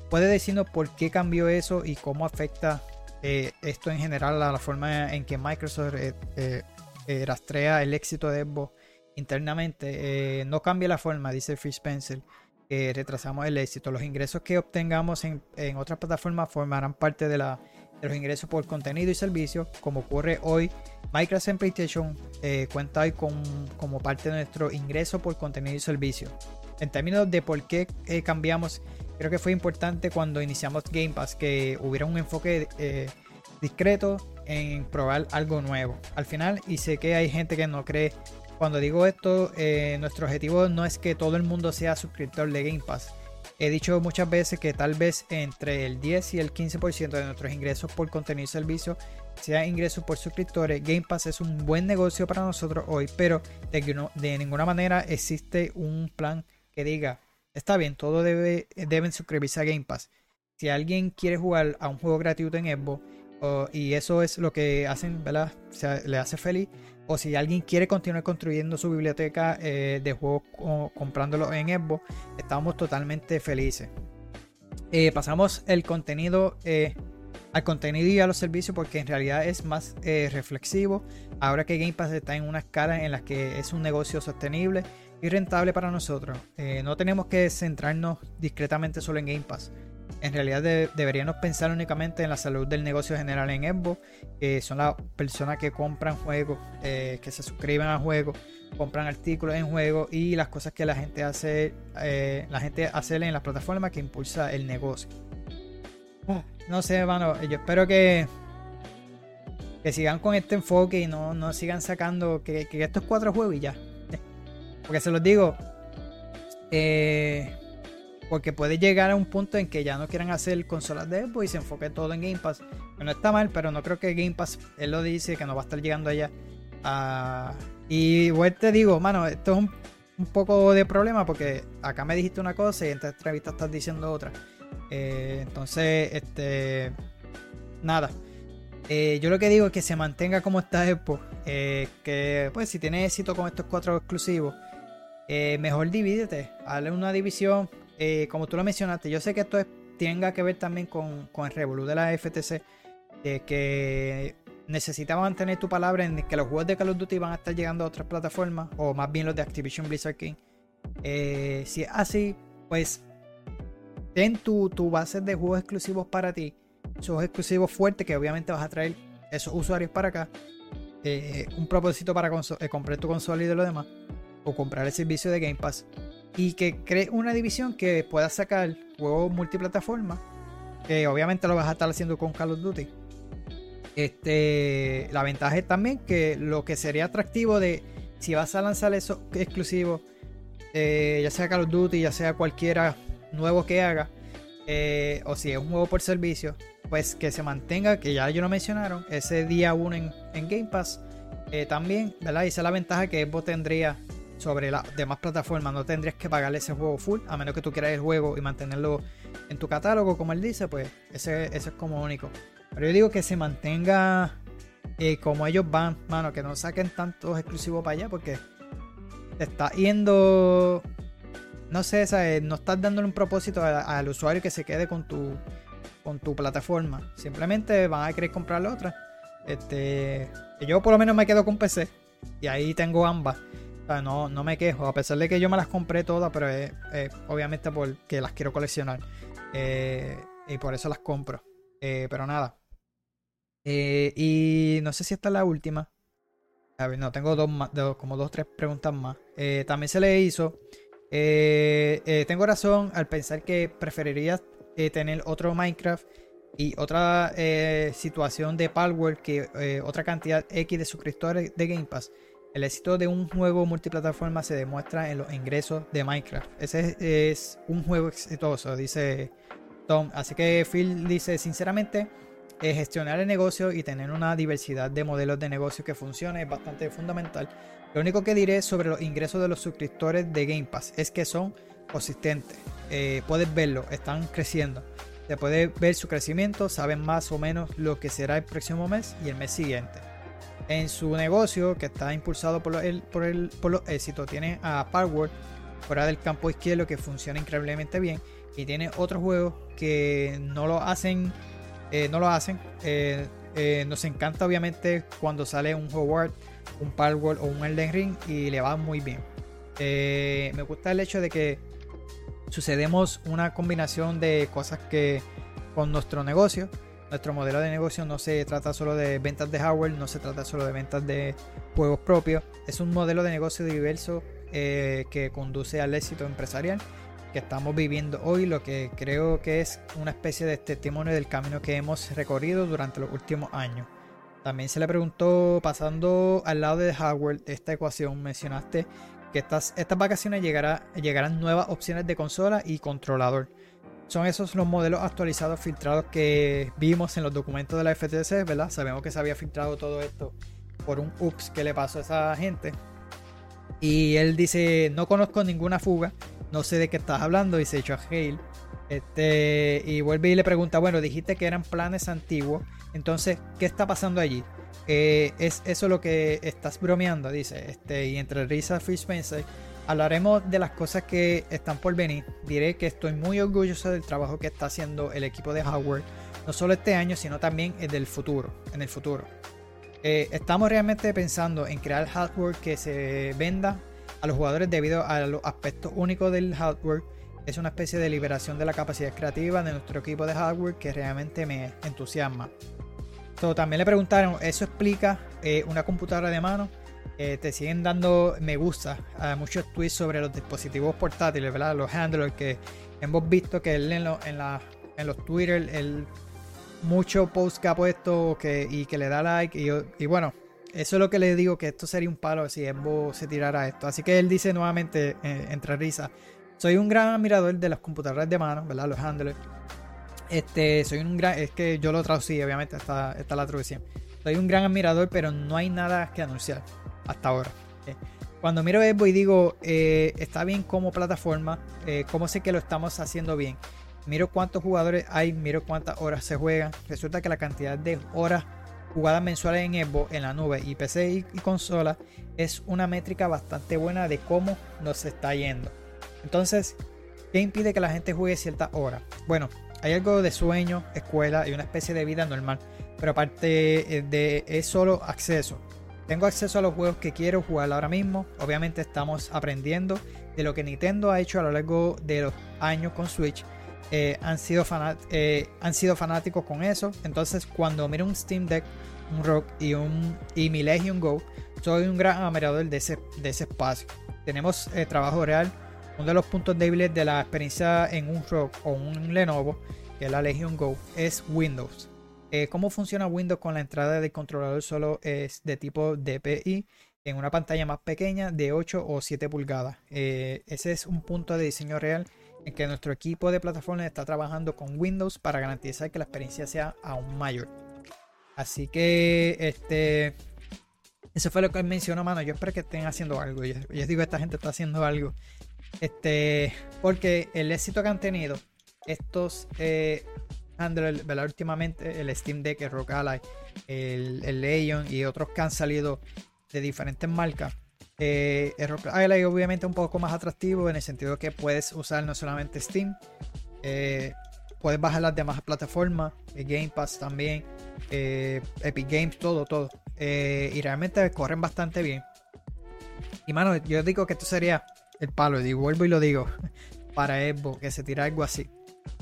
¿Puede decirnos por qué cambió eso y cómo afecta eh, esto en general a la forma en que Microsoft rastrea el éxito de Evo internamente? no cambia la forma, dice Phil Spencer que retrasamos el éxito. Los ingresos que obtengamos en, otras plataformas formarán parte de, la, los ingresos por contenido y servicios, como ocurre hoy. Microsoft PlayStation eh, cuenta hoy con, como parte de nuestro ingreso por contenido y servicio. En términos de por qué eh, cambiamos, creo que fue importante cuando iniciamos Game Pass que hubiera un enfoque eh, discreto en probar algo nuevo. Al final, y sé que hay gente que no cree cuando digo esto, eh, nuestro objetivo no es que todo el mundo sea suscriptor de Game Pass. He dicho muchas veces que tal vez entre el 10 y el 15% de nuestros ingresos por contenido y servicio sea ingresos por suscriptores. Game Pass es un buen negocio para nosotros hoy, pero de, de ninguna manera existe un plan que diga, está bien, todos debe, deben suscribirse a Game Pass. Si alguien quiere jugar a un juego gratuito en Xbox y eso es lo que hacen, ¿verdad? le hace feliz o si alguien quiere continuar construyendo su biblioteca eh, de juegos comprándolo en Xbox, estamos totalmente felices. Eh, pasamos el contenido eh, al contenido y a los servicios porque en realidad es más reflexivo. Ahora que Game Pass está en una escala en la que es un negocio sostenible y rentable para nosotros, no tenemos que centrarnos discretamente solo en Game Pass en realidad deberíamos pensar únicamente en la salud del negocio general en Xbox, que son las personas que compran juegos, eh, que se suscriben a juegos, compran artículos en juegos y las cosas que la gente hace, eh, la gente hace en las plataformas que impulsa el negocio. No sé, hermano, yo espero que que sigan con este enfoque y no, no sigan sacando que estos cuatro juegos y ya. Porque se los digo, eh, porque puede llegar a un punto en que ya no quieran hacer consolas de Xbox y se enfoque todo en Game Pass. no está mal, pero no creo que Game Pass, él lo dice, que no va a estar llegando allá. Ah, y igual te digo, mano, esto es un, poco de problema porque acá me dijiste una cosa y en esta entrevista estás diciendo otra. Eh, entonces, este. Nada. Eh, yo lo que digo es que se mantenga como está Xbox. Que, pues, si tiene éxito con estos cuatro exclusivos, mejor divídete. Hazle una división eh, como tú lo mencionaste, yo sé que esto tenga que ver también con, el revolú de la FTC, que necesitas mantener tu palabra en que los juegos de Call of Duty van a estar llegando a otras plataformas, o más bien los de Activision Blizzard King. Eh, si es así, pues ten tu, tu base de juegos exclusivos para ti, esos exclusivos fuertes que obviamente vas a traer esos usuarios para acá. eh, un propósito para eh, comprar tu consola y de lo demás, o comprar el servicio de Game Pass, y que cree una división que pueda sacar juegos multiplataforma, que obviamente lo vas a estar haciendo con Call of Duty. Este, la ventaja es también que lo que sería atractivo de si vas a lanzar eso exclusivo, eh, ya sea Call of Duty, ya sea cualquiera nuevo que haga, o si es un juego por servicio, pues que se mantenga, que ya ellos lo mencionaron, ese día 1 en, Game Pass. Eh, también, ¿verdad? Y esa es la ventaja que Xbox tendría sobre las demás plataformas. No tendrías que pagarle ese juego full, a menos que tú quieras el juego y mantenerlo en tu catálogo, como él dice, pues ese, ese es como único. Pero yo digo que se mantenga eh, como ellos van, mano, que no saquen tantos exclusivos para allá, porque te está yendo. No sé, no estás dándole un propósito al usuario que se quede con tu con tu plataforma. Simplemente van a querer comprar la otra. Este, yo por lo menos me quedo con PC y ahí tengo ambas. No, no me quejo, a pesar de que yo me las compré todas, pero obviamente porque las quiero coleccionar. Eh, y por eso las compro. Eh, pero nada. Eh, y no sé si esta es la última. A ver, no, tengo dos más, como dos, tres preguntas más. también se le hizo. tengo razón al pensar que preferiría tener otro Minecraft y otra situación de Palworld que otra cantidad X de suscriptores de Game Pass. El éxito de un juego multiplataforma se demuestra en los ingresos de Minecraft. Ese es, un juego exitoso, dice Tom. Así que Phil dice, sinceramente, gestionar el negocio y tener una diversidad de modelos de negocio que funcione es bastante fundamental. Lo único que diré sobre los ingresos de los suscriptores de Game Pass es que son consistentes. Eh, puedes verlo, están creciendo. Se puede ver su crecimiento, saben más o menos lo que será el próximo mes y el mes siguiente. En su negocio, que está impulsado por, el, por, el, los éxitos, tiene a Power fuera del campo izquierdo que funciona increíblemente bien y tiene otros juegos que no lo hacen. Eh, no lo hacen. Eh, nos encanta obviamente cuando sale un Howard, un Power o un Elden Ring y le va muy bien. me gusta el hecho de que sucedemos una combinación de cosas que con nuestro negocio, nuestro modelo de negocio no se trata solo de ventas de hardware, no se trata solo de ventas de juegos propios, es un modelo de negocio diverso eh, que conduce al éxito empresarial que estamos viviendo hoy, lo que creo que es una especie de testimonio del camino que hemos recorrido durante los últimos años. También se le preguntó, pasando al lado de hardware de esta ecuación, mencionaste que estas, estas vacaciones llegará, llegarán nuevas opciones de consola y controlador. Son esos los modelos actualizados filtrados que vimos en los documentos de la FTC, ¿verdad? Sabemos que se había filtrado todo esto por un ups que le pasó a esa gente. Y él dice, no conozco ninguna fuga, no sé de qué estás hablando, dice hecho a Hale. Este, y vuelve y le pregunta, bueno, dijiste que eran planes antiguos, entonces, ¿qué está pasando allí? Eh, es eso lo que estás bromeando, dice. Este, y entre risa Fish Spencer, hablaremos de las cosas que están por venir. Diré que estoy muy orgulloso del trabajo que está haciendo el equipo de Howard, no solo este año, sino también el futuro. En el futuro. Eh, estamos realmente pensando en crear hardware que se venda a los jugadores debido a los aspectos únicos del hardware. Es una especie de liberación de la capacidad creativa de nuestro equipo de hardware que realmente me entusiasma también le preguntaron, ¿eso explica eh, una computadora de mano? Eh, te siguen dando me gusta a muchos tweets sobre los dispositivos portátiles, ¿verdad? Los handlers que hemos visto que él en, en, los Twitter, el mucho post que ha puesto que, y que le da like. Y, bueno, eso es lo que le digo, que esto sería un palo si Embo se tirara esto. Así que él dice nuevamente, eh, entre risas, soy un gran admirador de las computadoras de mano, ¿verdad? Los handlers. Este, soy un gran. Es que yo lo traducí, obviamente, está, está la traducción. Soy un gran admirador, pero no hay nada que anunciar hasta ahora. Cuando miro Evo y digo, eh, está bien como plataforma, eh, ¿cómo sé que lo estamos haciendo bien? Miro cuántos jugadores hay, miro cuántas horas se juegan. Resulta que la cantidad de horas jugadas mensuales en Evo, en la nube y PC y, y consola es una métrica bastante buena de cómo nos está yendo. Entonces, ¿qué impide que la gente juegue ciertas horas? Bueno, hay algo de sueño, escuela y una especie de vida normal, pero aparte eh, de es solo acceso. Tengo acceso a los juegos que quiero jugar ahora mismo. Obviamente estamos aprendiendo de lo que Nintendo ha hecho a lo largo de los años con Switch. Eh, han, sido eh, han sido fanáticos con eso. Entonces cuando miro un Steam Deck un Rock y un y mi Legion Go, soy un gran admirador de ese, de ese espacio. Tenemos eh, trabajo real. Uno de los puntos débiles de la experiencia en un Rock o un Lenovo, que es la Legion Go, es Windows. Eh, ¿Cómo funciona Windows con la entrada del controlador solo es de tipo DPI en una pantalla más pequeña de 8 o 7 pulgadas? Eh, ese es un punto de diseño real en que nuestro equipo de plataformas está trabajando con Windows para garantizar que la experiencia sea aún mayor. Así que este eso fue lo que mencionó, mano. Yo espero que estén haciendo algo. Yo, yo digo, esta gente está haciendo algo. Este, porque el éxito que han tenido estos eh, ¿verdad? Últimamente el Steam Deck, el Rock Ally, el, el Legion y otros que han salido de diferentes marcas eh, el Rock Ally obviamente un poco más atractivo en el sentido que puedes usar no solamente Steam, eh, puedes bajar las demás plataformas, eh, Game Pass también, Epic Games, todo, todo. y realmente corren bastante bien. Y mano, yo digo que esto sería el palo, y vuelvo y lo digo, para Evo, que se tira algo así.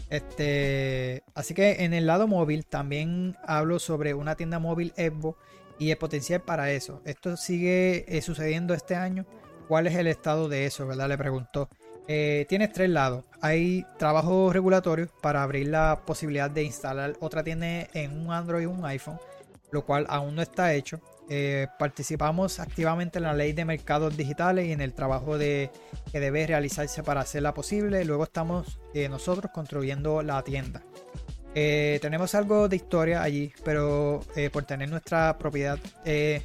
Este, así que en el lado móvil también hablo sobre una tienda móvil Evo y el potencial para eso. Esto sigue eh, sucediendo este año. ¿Cuál es el estado de eso? ¿Verdad? Le preguntó. Eh, tienes tres lados. Hay trabajos regulatorios para abrir la posibilidad de instalar otra tienda en un Android o un iPhone, lo cual aún no está hecho. Eh, participamos activamente en la ley de mercados digitales y en el trabajo que debe realizarse para hacerla posible. Luego estamos nosotros construyendo la tienda. Eh, tenemos algo de historia allí, pero eh, por tener nuestra propiedad, eh,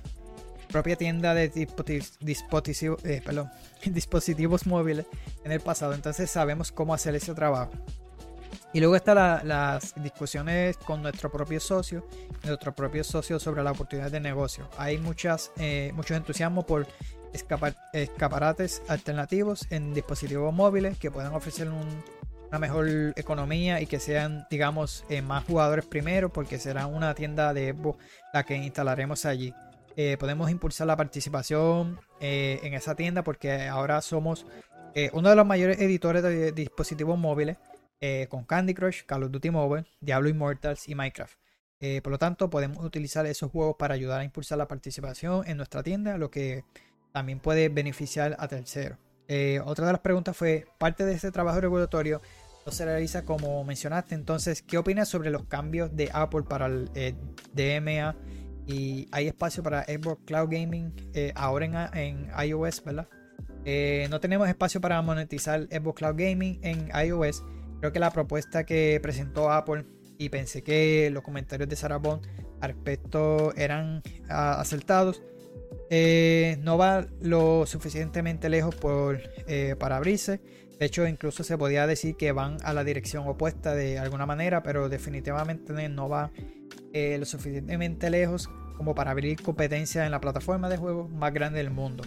propia tienda de dispositivos móviles en el pasado, entonces sabemos cómo hacer ese trabajo. Y luego están las discusiones con nuestro propio socio, nuestro propio socio sobre la oportunidad de negocio. Hay muchas, muchos entusiasmo por escaparates alternativos en dispositivos móviles que puedan ofrecer un, una mejor economía y que sean, digamos, eh, más jugadores primero, porque será una tienda de Xbox la que instalaremos allí. Eh, podemos impulsar la participación eh, en esa tienda porque ahora somos uno de los mayores editores de dispositivos móviles con Candy Crush, Call of Duty Mobile, Diablo Immortals y Minecraft. por lo tanto, podemos utilizar esos juegos para ayudar a impulsar la participación en nuestra tienda, lo que también puede beneficiar a terceros. otra de las preguntas fue, parte de este trabajo regulatorio se realiza como mencionaste. Entonces, ¿qué opinas sobre los cambios de Apple para el eh, DMA? Y hay espacio para Xbox Cloud Gaming eh, ahora en, iOS. Eh, no tenemos espacio para monetizar Xbox Cloud Gaming en iOS. Creo que la propuesta que presentó Apple y pensé que los comentarios de Sarah Bond al respecto eran acertados. no va lo suficientemente lejos por, para abrirse. De hecho, incluso se podía decir que van a la dirección opuesta de alguna manera, pero definitivamente no va eh, lo suficientemente lejos como para abrir competencia en la plataforma de juegos más grande del mundo.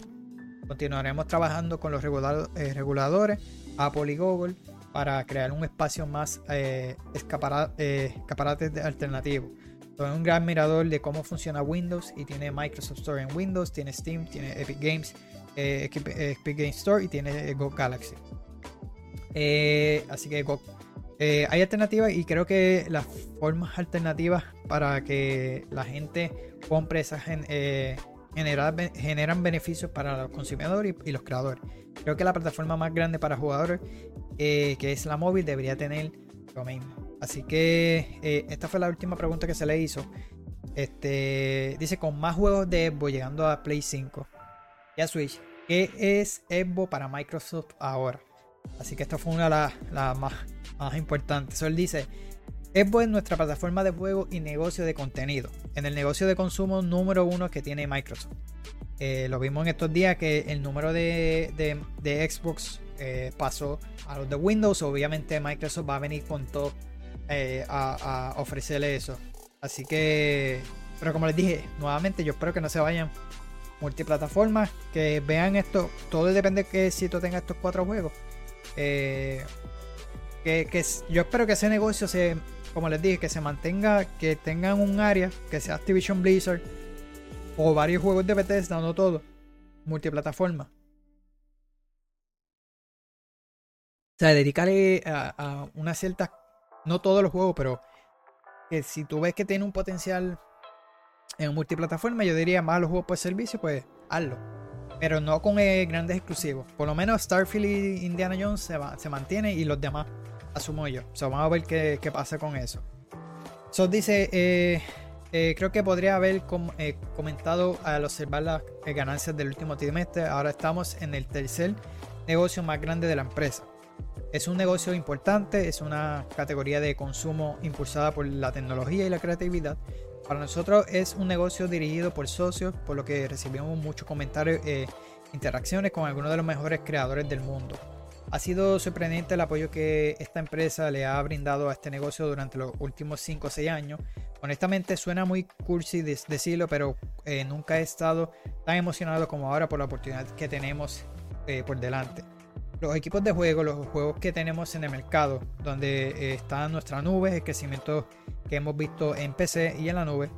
Continuaremos trabajando con los eh, reguladores, Apple y Google, para crear un espacio más eh, escaparates alternativos. Soy un gran mirador de cómo funciona Windows y tiene Microsoft Store en Windows, tiene Steam, tiene Epic Games, Epic Games Store y tiene Go Galaxy. Eh, así que eh, hay alternativas y creo que las formas alternativas para que la gente compre esas eh, generan beneficios para los consumidores y, los creadores. Creo que la plataforma más grande para jugadores, que es la móvil, debería tener lo mismo. Así que esta fue la última pregunta que se le hizo. Este dice con más juegos de Evo llegando a Play 5 y a Switch. ¿Qué es Evo para Microsoft ahora? Así que esta fue una de las más, importantes. él dice, es nuestra plataforma de juego y negocio de contenido. En el negocio de consumo número uno que tiene Microsoft. Eh, lo vimos en estos días que el número de, Xbox eh, pasó a los de Windows. Obviamente Microsoft va a venir con todo eh, a, ofrecerle eso. Así que, pero como les dije, nuevamente yo espero que no se vayan multiplataformas, que vean esto. Todo depende de que si tú tengas estos cuatro juegos. Eh, que, yo espero que ese negocio se, como les dije, que se mantenga, que tengan un área, que sea Activision Blizzard o varios juegos de Bethesda, no todo, multiplataforma. O sea, dedicarle a, una cierta, no todos los juegos, pero que si tú ves que tiene un potencial en multiplataforma, yo diría más los juegos por servicio, pues hazlo. Pero no con eh, grandes exclusivos. Por lo menos Starfield y Indiana Jones se, va, se mantiene y los demás, asumo yo. O vamos a ver qué, qué pasa con eso. So dice, eh, eh, creo que podría haber comentado al observar las ganancias del último trimestre. Ahora estamos en el tercer negocio más grande de la empresa. Es un negocio importante, es una categoría de consumo impulsada por la tecnología y la creatividad. Para nosotros es un negocio dirigido por socios, por lo que recibimos muchos comentarios e interacciones con algunos de los mejores creadores del mundo. Ha sido sorprendente el apoyo que esta empresa le ha brindado a este negocio durante los últimos 5 o 6 años. Honestamente suena muy cursi decirlo, pero eh, nunca he estado tan emocionado como ahora por la oportunidad que tenemos eh, por delante los equipos de juego, los juegos que tenemos en el mercado, donde eh, está nuestra nube, el crecimiento que hemos visto en PC y en la nube,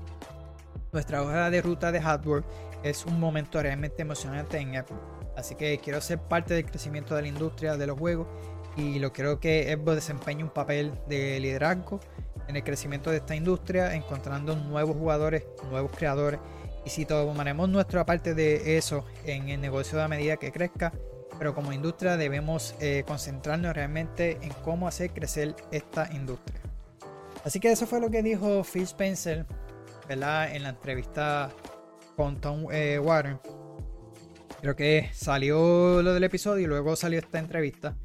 nuestra hoja de ruta de hardware es un momento realmente emocionante en Apple. Así que quiero ser parte del crecimiento de la industria de los juegos y lo creo que Apple desempeña un papel de liderazgo en el crecimiento de esta industria, encontrando nuevos jugadores, nuevos creadores. Y si tomaremos nuestra parte de eso en el negocio a medida que crezca, pero como industria debemos eh, concentrarnos realmente en cómo hacer crecer esta industria. Así que eso fue lo que dijo Phil Spencer ¿verdad? en la entrevista con Tom eh, Warren. Creo que salió lo del episodio y luego salió esta entrevista.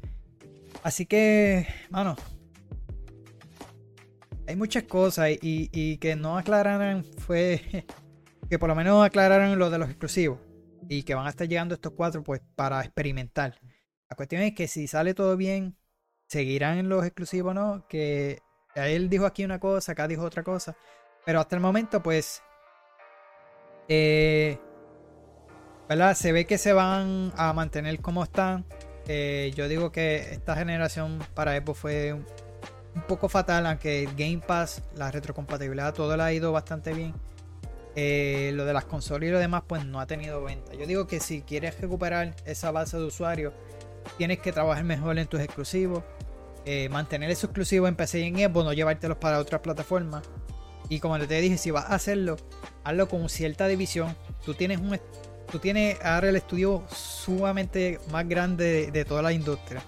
Así que, mano, hay muchas cosas y, que no aclararon fue que por lo menos aclararon lo de los exclusivos y que van a estar llegando estos cuatro pues para experimentar. La cuestión es que si sale todo bien, seguirán los exclusivos o no, que él dijo aquí una cosa, acá dijo otra cosa, pero hasta el momento pues eh, ¿verdad? Se ve que se van a mantener como están. Eh, yo digo que esta generación para Xbox fue un, poco fatal, aunque Game Pass, la retrocompatibilidad, todo le ha ido bastante bien. Eh, lo de las consolas y lo demás, pues no ha tenido venta. Yo digo que si quieres recuperar esa base de usuarios, tienes que trabajar mejor en tus exclusivos, eh, mantener esos exclusivos en PC y en Xbox, no llevártelos para otras plataformas. Y como te dije, si vas a hacerlo, hazlo con cierta división. Tú tienes un tú tienes ahora el estudio sumamente más grande de, toda la industria.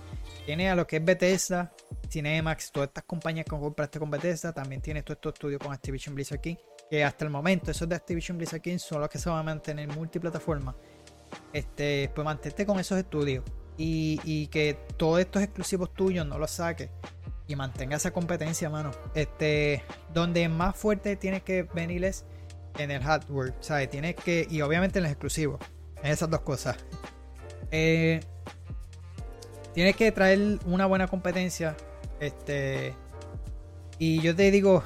Tienes a lo que es Bethesda, Cinemax, todas estas compañías que compraste con Bethesda, también tienes todo estos estudios con Activision Blizzard aquí que hasta el momento esos de Activision Blizzard King son los que se van a mantener multiplataforma, este, pues mantente con esos estudios y, que todos estos exclusivos tuyos no los saques y mantenga esa competencia, mano. Este, donde más fuerte tienes que venir es en el hardware, ¿sabes? Tienes que, y obviamente en los exclusivos, en esas dos cosas. Eh, tienes que traer una buena competencia, este, y yo te digo,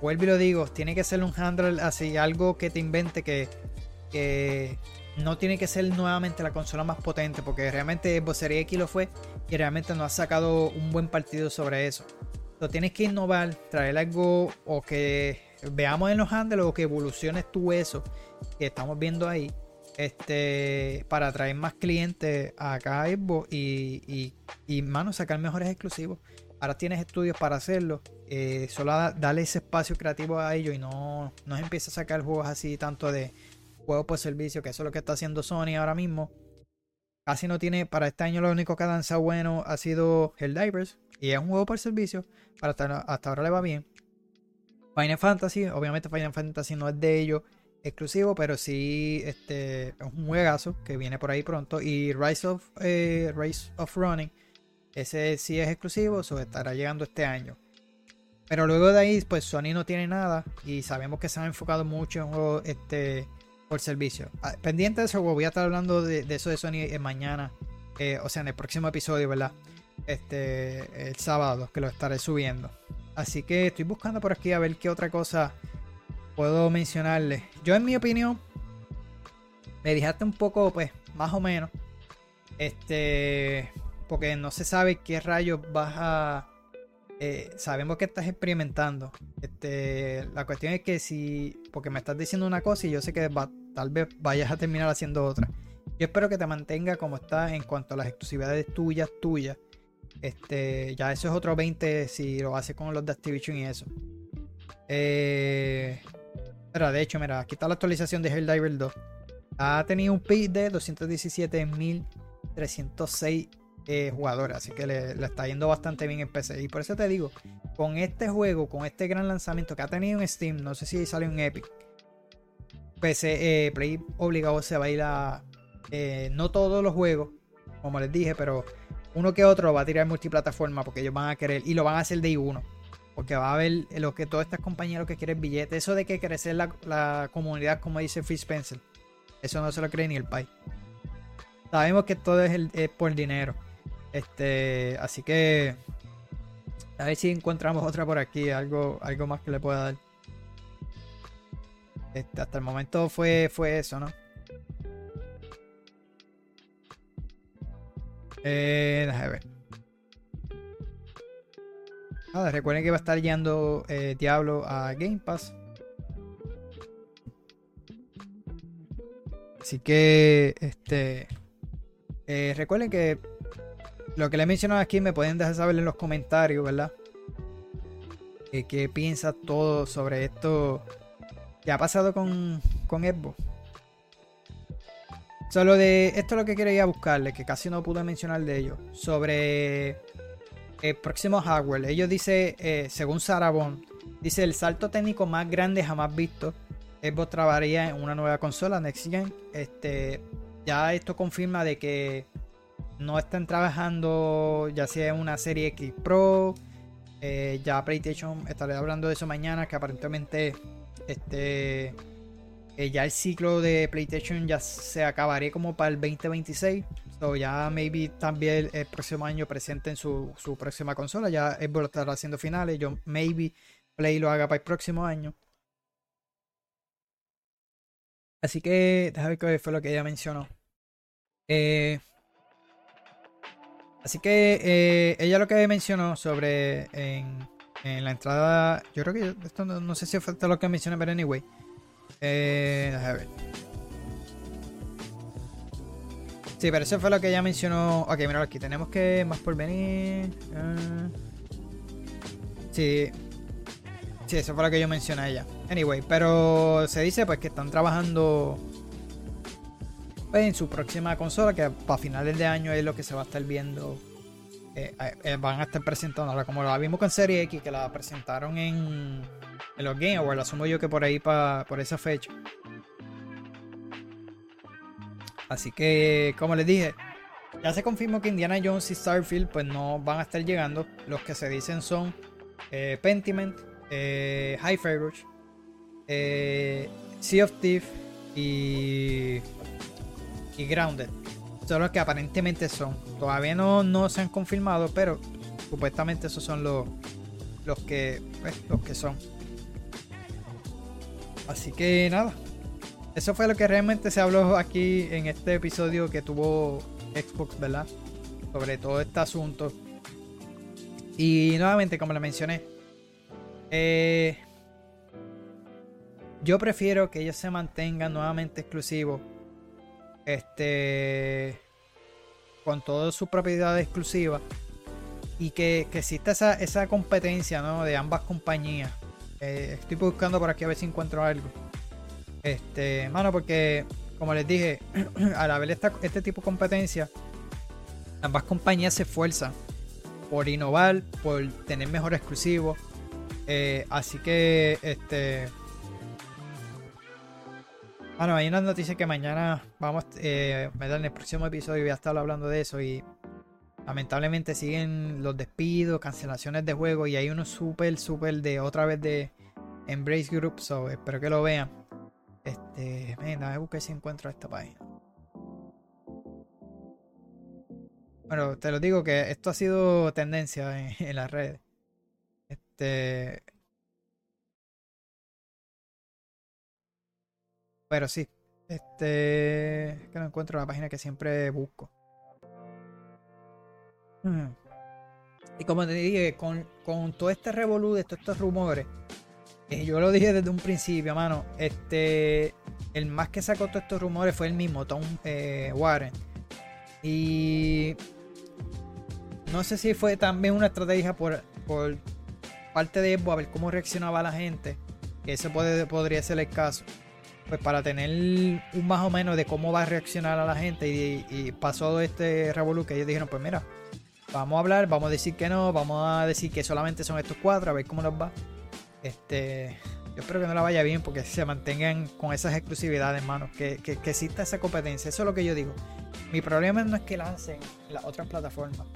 vuelvo y lo digo, tiene que ser un handle así, algo que te invente que, que no tiene que ser nuevamente la consola más potente, porque realmente Xbox X lo fue y realmente no ha sacado un buen partido sobre eso. Entonces tienes que innovar, traer algo o que veamos en los handles o que evoluciones tú eso que estamos viendo ahí. Este, para traer más clientes acá a Xbox y, y, y mano, sacar mejores exclusivos. Ahora tienes estudios para hacerlo eh, solo darle ese espacio creativo a ellos y no, no empieza a sacar juegos así tanto de juegos por servicio, que eso es lo que está haciendo Sony ahora mismo. Casi no tiene, para este año lo único que ha danzado bueno ha sido Helldivers y es un juego por servicio, para hasta, ahora le va bien. Final Fantasy, obviamente Final Fantasy no es de ellos exclusivo, pero sí este, es un juegazo que viene por ahí pronto. Y Rise of, eh, Rise of Running, ese sí es exclusivo, eso estará llegando este año. Pero luego de ahí, pues Sony no tiene nada y sabemos que se han enfocado mucho en juegos este, por servicio. Ah, pendiente de eso, voy a estar hablando de, eso de Sony en mañana, eh, o sea, en el próximo episodio, ¿verdad? Este, el sábado, que lo estaré subiendo. Así que estoy buscando por aquí a ver qué otra cosa puedo mencionarle. Yo, en mi opinión, me dejaste un poco, pues, más o menos. Este, porque no se sabe qué rayos vas a eh, sabemos que estás experimentando. Este, la cuestión es que si, porque me estás diciendo una cosa y yo sé que tal vez vayas a terminar haciendo otra. Yo espero que te mantenga como estás en cuanto a las exclusividades tuyas, tuyas. Este, ya eso es otro 20 si lo haces con los de Activision y eso. Eh, Pero de hecho, mira, aquí está la actualización de Helldiver 2. Ha tenido un pick de 217.306 eh, jugadores. Así que le, está yendo bastante bien en PC. Y por eso te digo, con este juego, con este gran lanzamiento que ha tenido en Steam, no sé si sale en Epic. PC, eh, Play obligado se va a ir a. Eh, no todos los juegos, como les dije, pero uno que otro va a tirar multiplataforma porque ellos van a querer y lo van a hacer de uno. Porque va a haber lo que todas estas compañías que quieren billetes. Eso de que crecer la, comunidad, como dice Phil Spencer. Eso no se lo cree ni el país. Sabemos que todo es, es por dinero. Este, así que a ver si encontramos otra por aquí, algo, algo más que le pueda dar. Este, hasta el momento fue, fue eso, ¿no? Eh, déjame ver. Ah, recuerden que va a estar yendo eh, Diablo a Game Pass. Así que, este, eh, recuerden que lo que le he mencionado aquí me pueden dejar saber en los comentarios, ¿verdad? Eh, ¿Qué piensa todo sobre esto ¿Qué ha pasado con, con Xbox? Solo de esto es lo que quería buscarle, que casi no pude mencionar de ello. Sobre el próximo hardware. Ellos dicen, eh, según Sarabon, dice el salto técnico más grande jamás visto. Xbox trabajaría en una nueva consola, Next Gen. Este, ya esto confirma de que no están trabajando ya sea en una serie X Pro. Eh, ya PlayStation, estaré hablando de eso mañana, que aparentemente este eh, ya el ciclo de PlayStation ya se acabaría como para el 2026. So ya maybe también el, próximo año presenten su, su próxima consola. Ya Xbox estará haciendo finales. Yo maybe Play lo haga para el próximo año. Así que déjame ver qué fue lo que ella mencionó. Eh, Así que eh, ella lo que mencionó sobre en, la entrada. Yo creo que esto no, sé si fue lo que mencioné, pero anyway. Eh, déjame ver. Sí, pero eso fue lo que ella mencionó. Ok, mira aquí. Tenemos que más por venir. Ah. sí. Sí, eso fue lo que yo mencioné a ella. Anyway, pero se dice pues que están trabajando en su próxima consola, que para finales de año es lo que se va a estar viendo. Eh, eh, eh, van a estar presentándola como la vimos con Serie X, que la presentaron en, en los Game Awards. Asumo yo que por ahí, pa, por esa fecha. Así que, como les dije, ya se confirmó que Indiana Jones y Starfield pues no van a estar llegando. Los que se dicen son Pentiment, High Rush, Sea of Thief y y Grounded. Son los que aparentemente son. Todavía no, no se han confirmado, pero supuestamente esos son los, los, que, pues, los que son. Así que nada. Eso fue lo que realmente se habló aquí en este episodio que tuvo Xbox, ¿verdad? Sobre todo este asunto. Y nuevamente, como le mencioné, eh, yo prefiero que ellos se mantengan nuevamente exclusivos este con todas sus propiedades exclusivas y que, que exista esa, esa, competencia ¿no? de ambas compañías. Eh, estoy buscando por aquí a ver si encuentro algo. Este, mano, porque como les dije, al haber esta, este tipo de competencia, ambas compañías se esfuerzan por innovar, por tener mejor exclusivo. Eh, así que, este, bueno, hay una noticia que mañana vamos, eh, en el próximo episodio voy a estar hablando de eso y lamentablemente siguen los despidos, cancelaciones de juegos y hay uno súper, súper de otra vez de Embrace Group, so espero que lo vean. Este, venga, a buscar si encuentro esta página. Bueno, te lo digo que esto ha sido tendencia en, en las redes. Este, Pero sí, este. Que no encuentro la página que siempre busco. Y como te dije, con, todo este revolú de todos estos rumores, eh, yo lo dije desde un principio, mano. Este. El más que sacó todos estos rumores fue el mismo, Tom eh, Warren. Y. No sé si fue también una estrategia por, por parte de Evo a ver cómo reaccionaba la gente que ese puede, podría ser el caso, pues para tener un más o menos de cómo va a reaccionar a la gente y, pasó este revolú que ellos dijeron, pues mira, vamos a hablar, vamos a decir que no, vamos a decir que solamente son estos cuatro, a ver cómo nos va. Este, yo espero que no la vaya bien porque se mantengan con esas exclusividades, hermano, que, que, que exista esa competencia, eso es lo que yo digo. Mi problema no es que lancen las otras plataformas.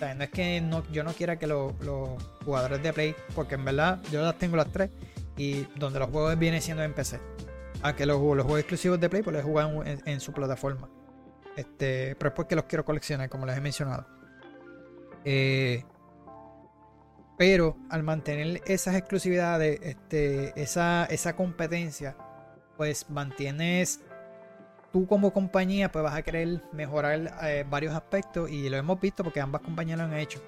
No es que no, yo no quiera que los, jugadores de Play, porque en verdad yo las tengo las tres y donde los juegos vienen siendo en PC. A que los, juegos exclusivos de Play pues los juegan en, su plataforma. Este, pero es porque los quiero coleccionar, como les he mencionado. Eh, pero al mantener esas exclusividades, este, esa, esa competencia, pues mantienes tú como compañía pues vas a querer mejorar eh, varios aspectos y lo hemos visto porque ambas compañías lo han hecho.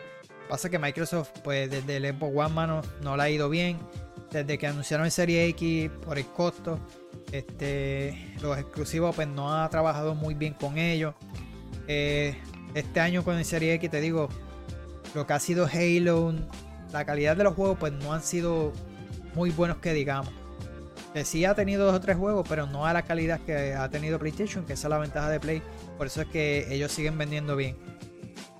Pasa que Microsoft pues desde el Xbox One mano no le ha ido bien. Desde que anunciaron el Serie X por el costo, este, los exclusivos pues no ha trabajado muy bien con ellos. Eh, este año con el Serie X te digo, lo que ha sido Halo, la calidad de los juegos pues no han sido muy buenos que digamos que sí ha tenido dos o tres juegos, pero no a la calidad que ha tenido PlayStation, que esa es la ventaja de Play. Por eso es que ellos siguen vendiendo bien.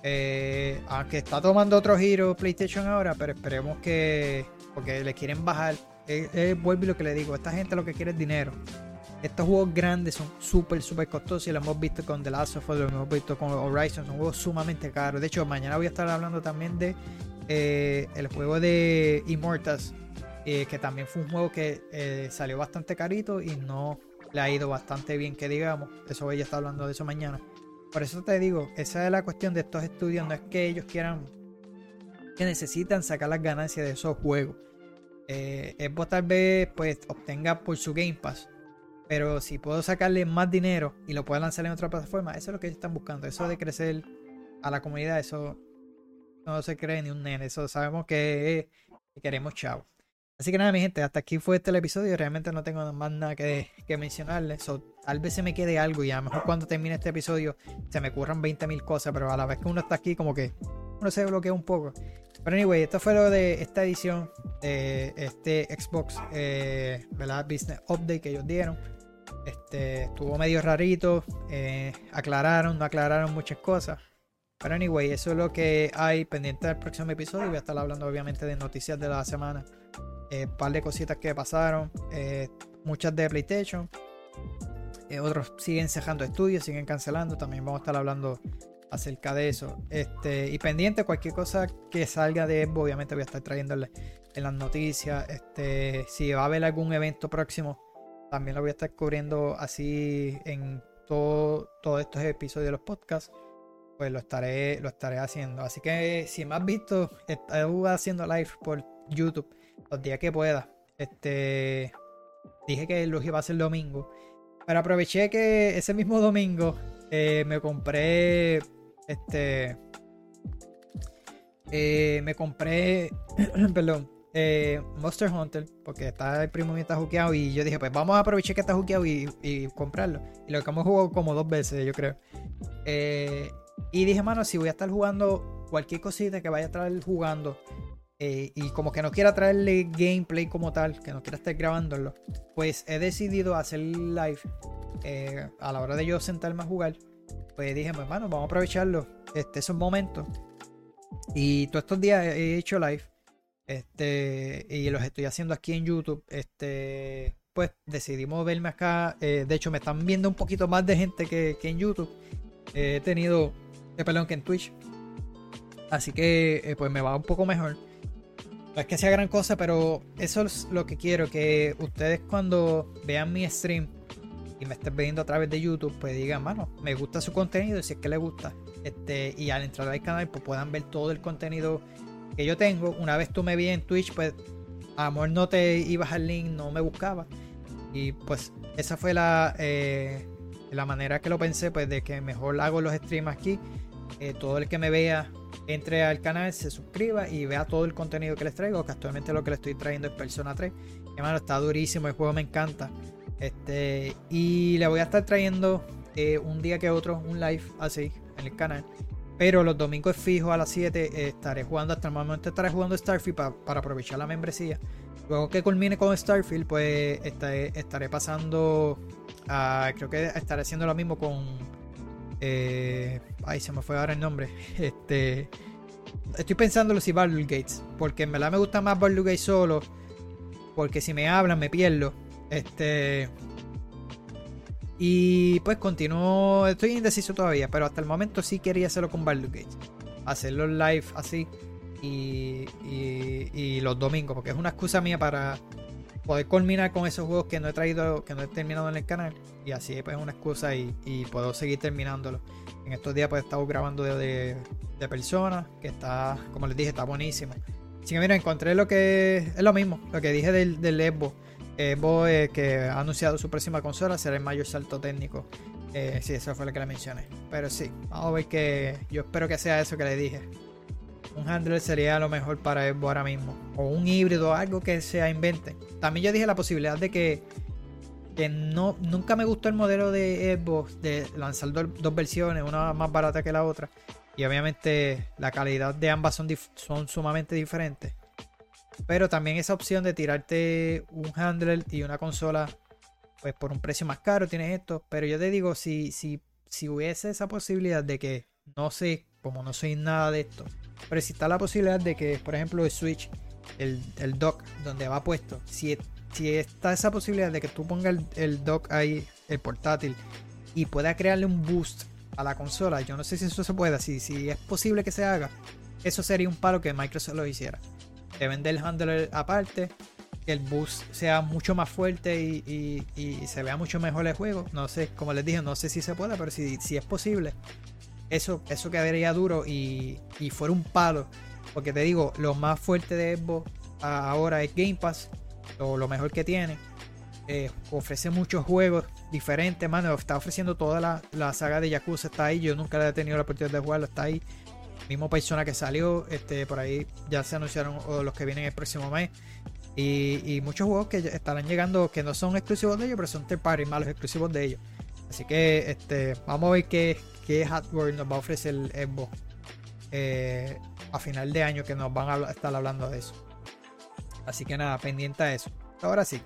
Eh, aunque está tomando otro giro PlayStation ahora, pero esperemos que. Porque le quieren bajar. Vuelvo lo que le digo: esta gente lo que quiere es dinero. Estos juegos grandes son súper, súper costosos y lo hemos visto con The Last of Us, lo hemos visto con Horizon, son juegos sumamente caros. De hecho, mañana voy a estar hablando también de eh, el juego de Immortals, eh, que también fue un juego que eh, salió bastante carito y no le ha ido bastante bien, que digamos. Eso ella está hablando de eso mañana. Por eso te digo, esa es la cuestión de estos estudios. No es que ellos quieran, que necesitan sacar las ganancias de esos juegos. Eh, Xbox tal vez pues obtenga por su Game Pass. Pero si puedo sacarle más dinero y lo puedo lanzar en otra plataforma, eso es lo que ellos están buscando. Eso de crecer a la comunidad, eso no se cree ni un nene. Eso sabemos que, que queremos chavo. Así que nada, mi gente, hasta aquí fue este el episodio. Realmente no tengo más nada que, que mencionarles. tal vez se me quede algo y a lo mejor cuando termine este episodio se me ocurran 20.000 cosas, pero a la vez que uno está aquí, como que uno se bloquea un poco. Pero anyway, esto fue lo de esta edición de este Xbox eh, Business Update que ellos dieron. Este, estuvo medio rarito. Eh, aclararon, no aclararon muchas cosas. Pero anyway, eso es lo que hay pendiente del próximo episodio. Voy a estar hablando obviamente de noticias de la semana un eh, par de cositas que pasaron, muchas de PlayStation. Otros siguen cerrando estudios, siguen cancelando. También vamos a estar hablando acerca de eso. Este, y pendiente, cualquier cosa que salga de Evo, obviamente voy a estar trayéndole en las noticias. Este, si va a haber algún evento próximo, también lo voy a estar cubriendo así en todo, todos estos episodios de los podcasts. Pues lo estaré, lo estaré haciendo. Así que si me has visto, estoy haciendo live por YouTube los días que pueda. Este, dije que lo iba a el domingo. Pero aproveché que ese mismo domingo eh, me compré. Este. Eh, me compré. perdón. Eh, Monster Hunter. Porque está el primo mío está juqueado. Y yo dije, pues vamos a aprovechar que está juqueado y, comprarlo. Y lo que hemos jugado como dos veces, yo creo. y dije, mano, si voy a estar jugando cualquier cosita que vaya a estar jugando eh, y como que no quiera traerle gameplay como tal, que no quiera estar grabándolo, pues he decidido hacer live eh, a la hora de yo sentarme a jugar. Pues dije, pues, hermano, vamos a aprovecharlo, este, esos momentos. Y todos estos días he hecho live. Este, y los estoy haciendo aquí en YouTube. Este, pues decidimos verme acá. Eh, de hecho, me están viendo un poquito más de gente que, en YouTube. he tenido, perdón, que en Twitch. Así que pues me va un poco mejor. No es que sea gran cosa, pero eso es lo que quiero, que ustedes cuando vean mi stream y me estén viendo a través de YouTube, pues digan, mano, me gusta su contenido, si es que les gusta. Este, y al entrar al canal, pues puedan ver todo el contenido que yo tengo. Una vez tú me vi en Twitch, pues amor no te ibas al link, no me buscaba. Y pues esa fue la, eh, la manera que lo pensé, pues de que mejor hago los streams aquí. Eh, todo el que me vea entre al canal, se suscriba y vea todo el contenido que les traigo, que actualmente lo que les estoy trayendo es Persona 3. Hermano, está durísimo, el juego me encanta. Este, y le voy a estar trayendo eh, un día que otro un live así en el canal. Pero los domingos fijos a las 7 estaré jugando, hasta el momento estaré jugando Starfield para aprovechar la membresía. Luego que culmine con Starfield, pues estaré, pasando creo que estaré haciendo lo mismo con... Eh, ay, se me fue ahora el nombre. Este... Estoy pensándolo si Baldur's Gates. Porque en verdad me gusta más Baldur's Gates solo. Porque si me hablan me pierdo. Este... Y pues continúo, estoy indeciso todavía, pero hasta el momento sí quería hacerlo con Baldur's Gate. Hacerlo live así y, y, los domingos, porque es una excusa mía para poder culminar con esos juegos que no he traído, que no he terminado en el canal. Y así pues es una excusa y, puedo seguir terminándolo. En estos días pues he estado grabando de, de, personas, que está, como les dije, está buenísimo. Así que mira, encontré lo que es lo mismo, lo que dije del, del eh, que ha anunciado su próxima consola, será el mayor salto técnico. Eh, sí, eso fue lo que le mencioné. Pero sí, vamos a ver que yo espero que sea eso que le dije. Un handler sería lo mejor para Evo ahora mismo. O un híbrido, algo que sea invente. También yo dije la posibilidad de que, que no, nunca me gustó el modelo de Evo de lanzar dos versiones, una más barata que la otra. Y obviamente la calidad de ambas son, son sumamente diferentes. Pero también esa opción de tirarte un handler y una consola, pues por un precio más caro tienes esto. Pero yo te digo, si, si, si hubiese esa posibilidad de que, no sé, como no soy nada de esto, pero si está la posibilidad de que, por ejemplo, el Switch, el, el dock donde va puesto, si, si está esa posibilidad de que tú pongas el, el dock ahí, el portátil, y pueda crearle un boost a la consola, yo no sé si eso se puede, si, si es posible que se haga, eso sería un palo que Microsoft lo hiciera de vender el handler aparte, que el boost sea mucho más fuerte y, se vea mucho mejor el juego. No sé, como les dije, no sé si se puede, pero si, si es posible, eso, eso quedaría duro y, fuera un palo. Porque te digo, lo más fuerte de Xbox ahora es Game Pass, lo, lo mejor que tiene. Eh, ofrece muchos juegos diferentes, mano. Está ofreciendo toda la, la, saga de Yakuza, está ahí. Yo nunca le he tenido la oportunidad de jugarlo, está ahí mismo persona que salió, este, por ahí ya se anunciaron los que vienen el próximo mes. Y, muchos juegos que estarán llegando que no son exclusivos de ellos, pero son third party, malos exclusivos de elos. Así que este, vamos a ver qué, qué hardware nos va a ofrecer el Xbox eh, a final de año que nos van a estar hablando de eso. Así que nada, pendiente a eso. Ahora sí.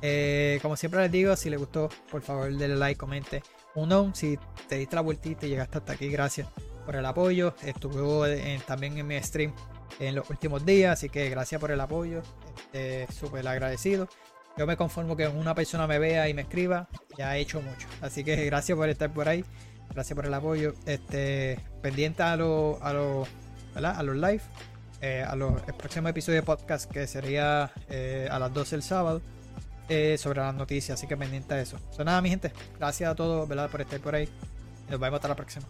Eh, como siempre les digo, si les gustó, por favor denle like, comente. Uno, si te diste la vueltita y llegaste hasta aquí, gracias por el apoyo. Estuve también en mi stream en los últimos días, así que gracias por el apoyo. Este, Súper agradecido. Yo me conformo que una persona me vea y me escriba, ya he hecho mucho. Así que gracias por estar por ahí. Gracias por el apoyo. Este, pendiente a los a los, a los live. Eh, a los el próximo episodio de podcast que sería eh, a las 12 el sábado eh, sobre las noticias así que pendiente a eso. So, nada mi gente, gracias a todos por estar por ahí nos vemos hasta la próxima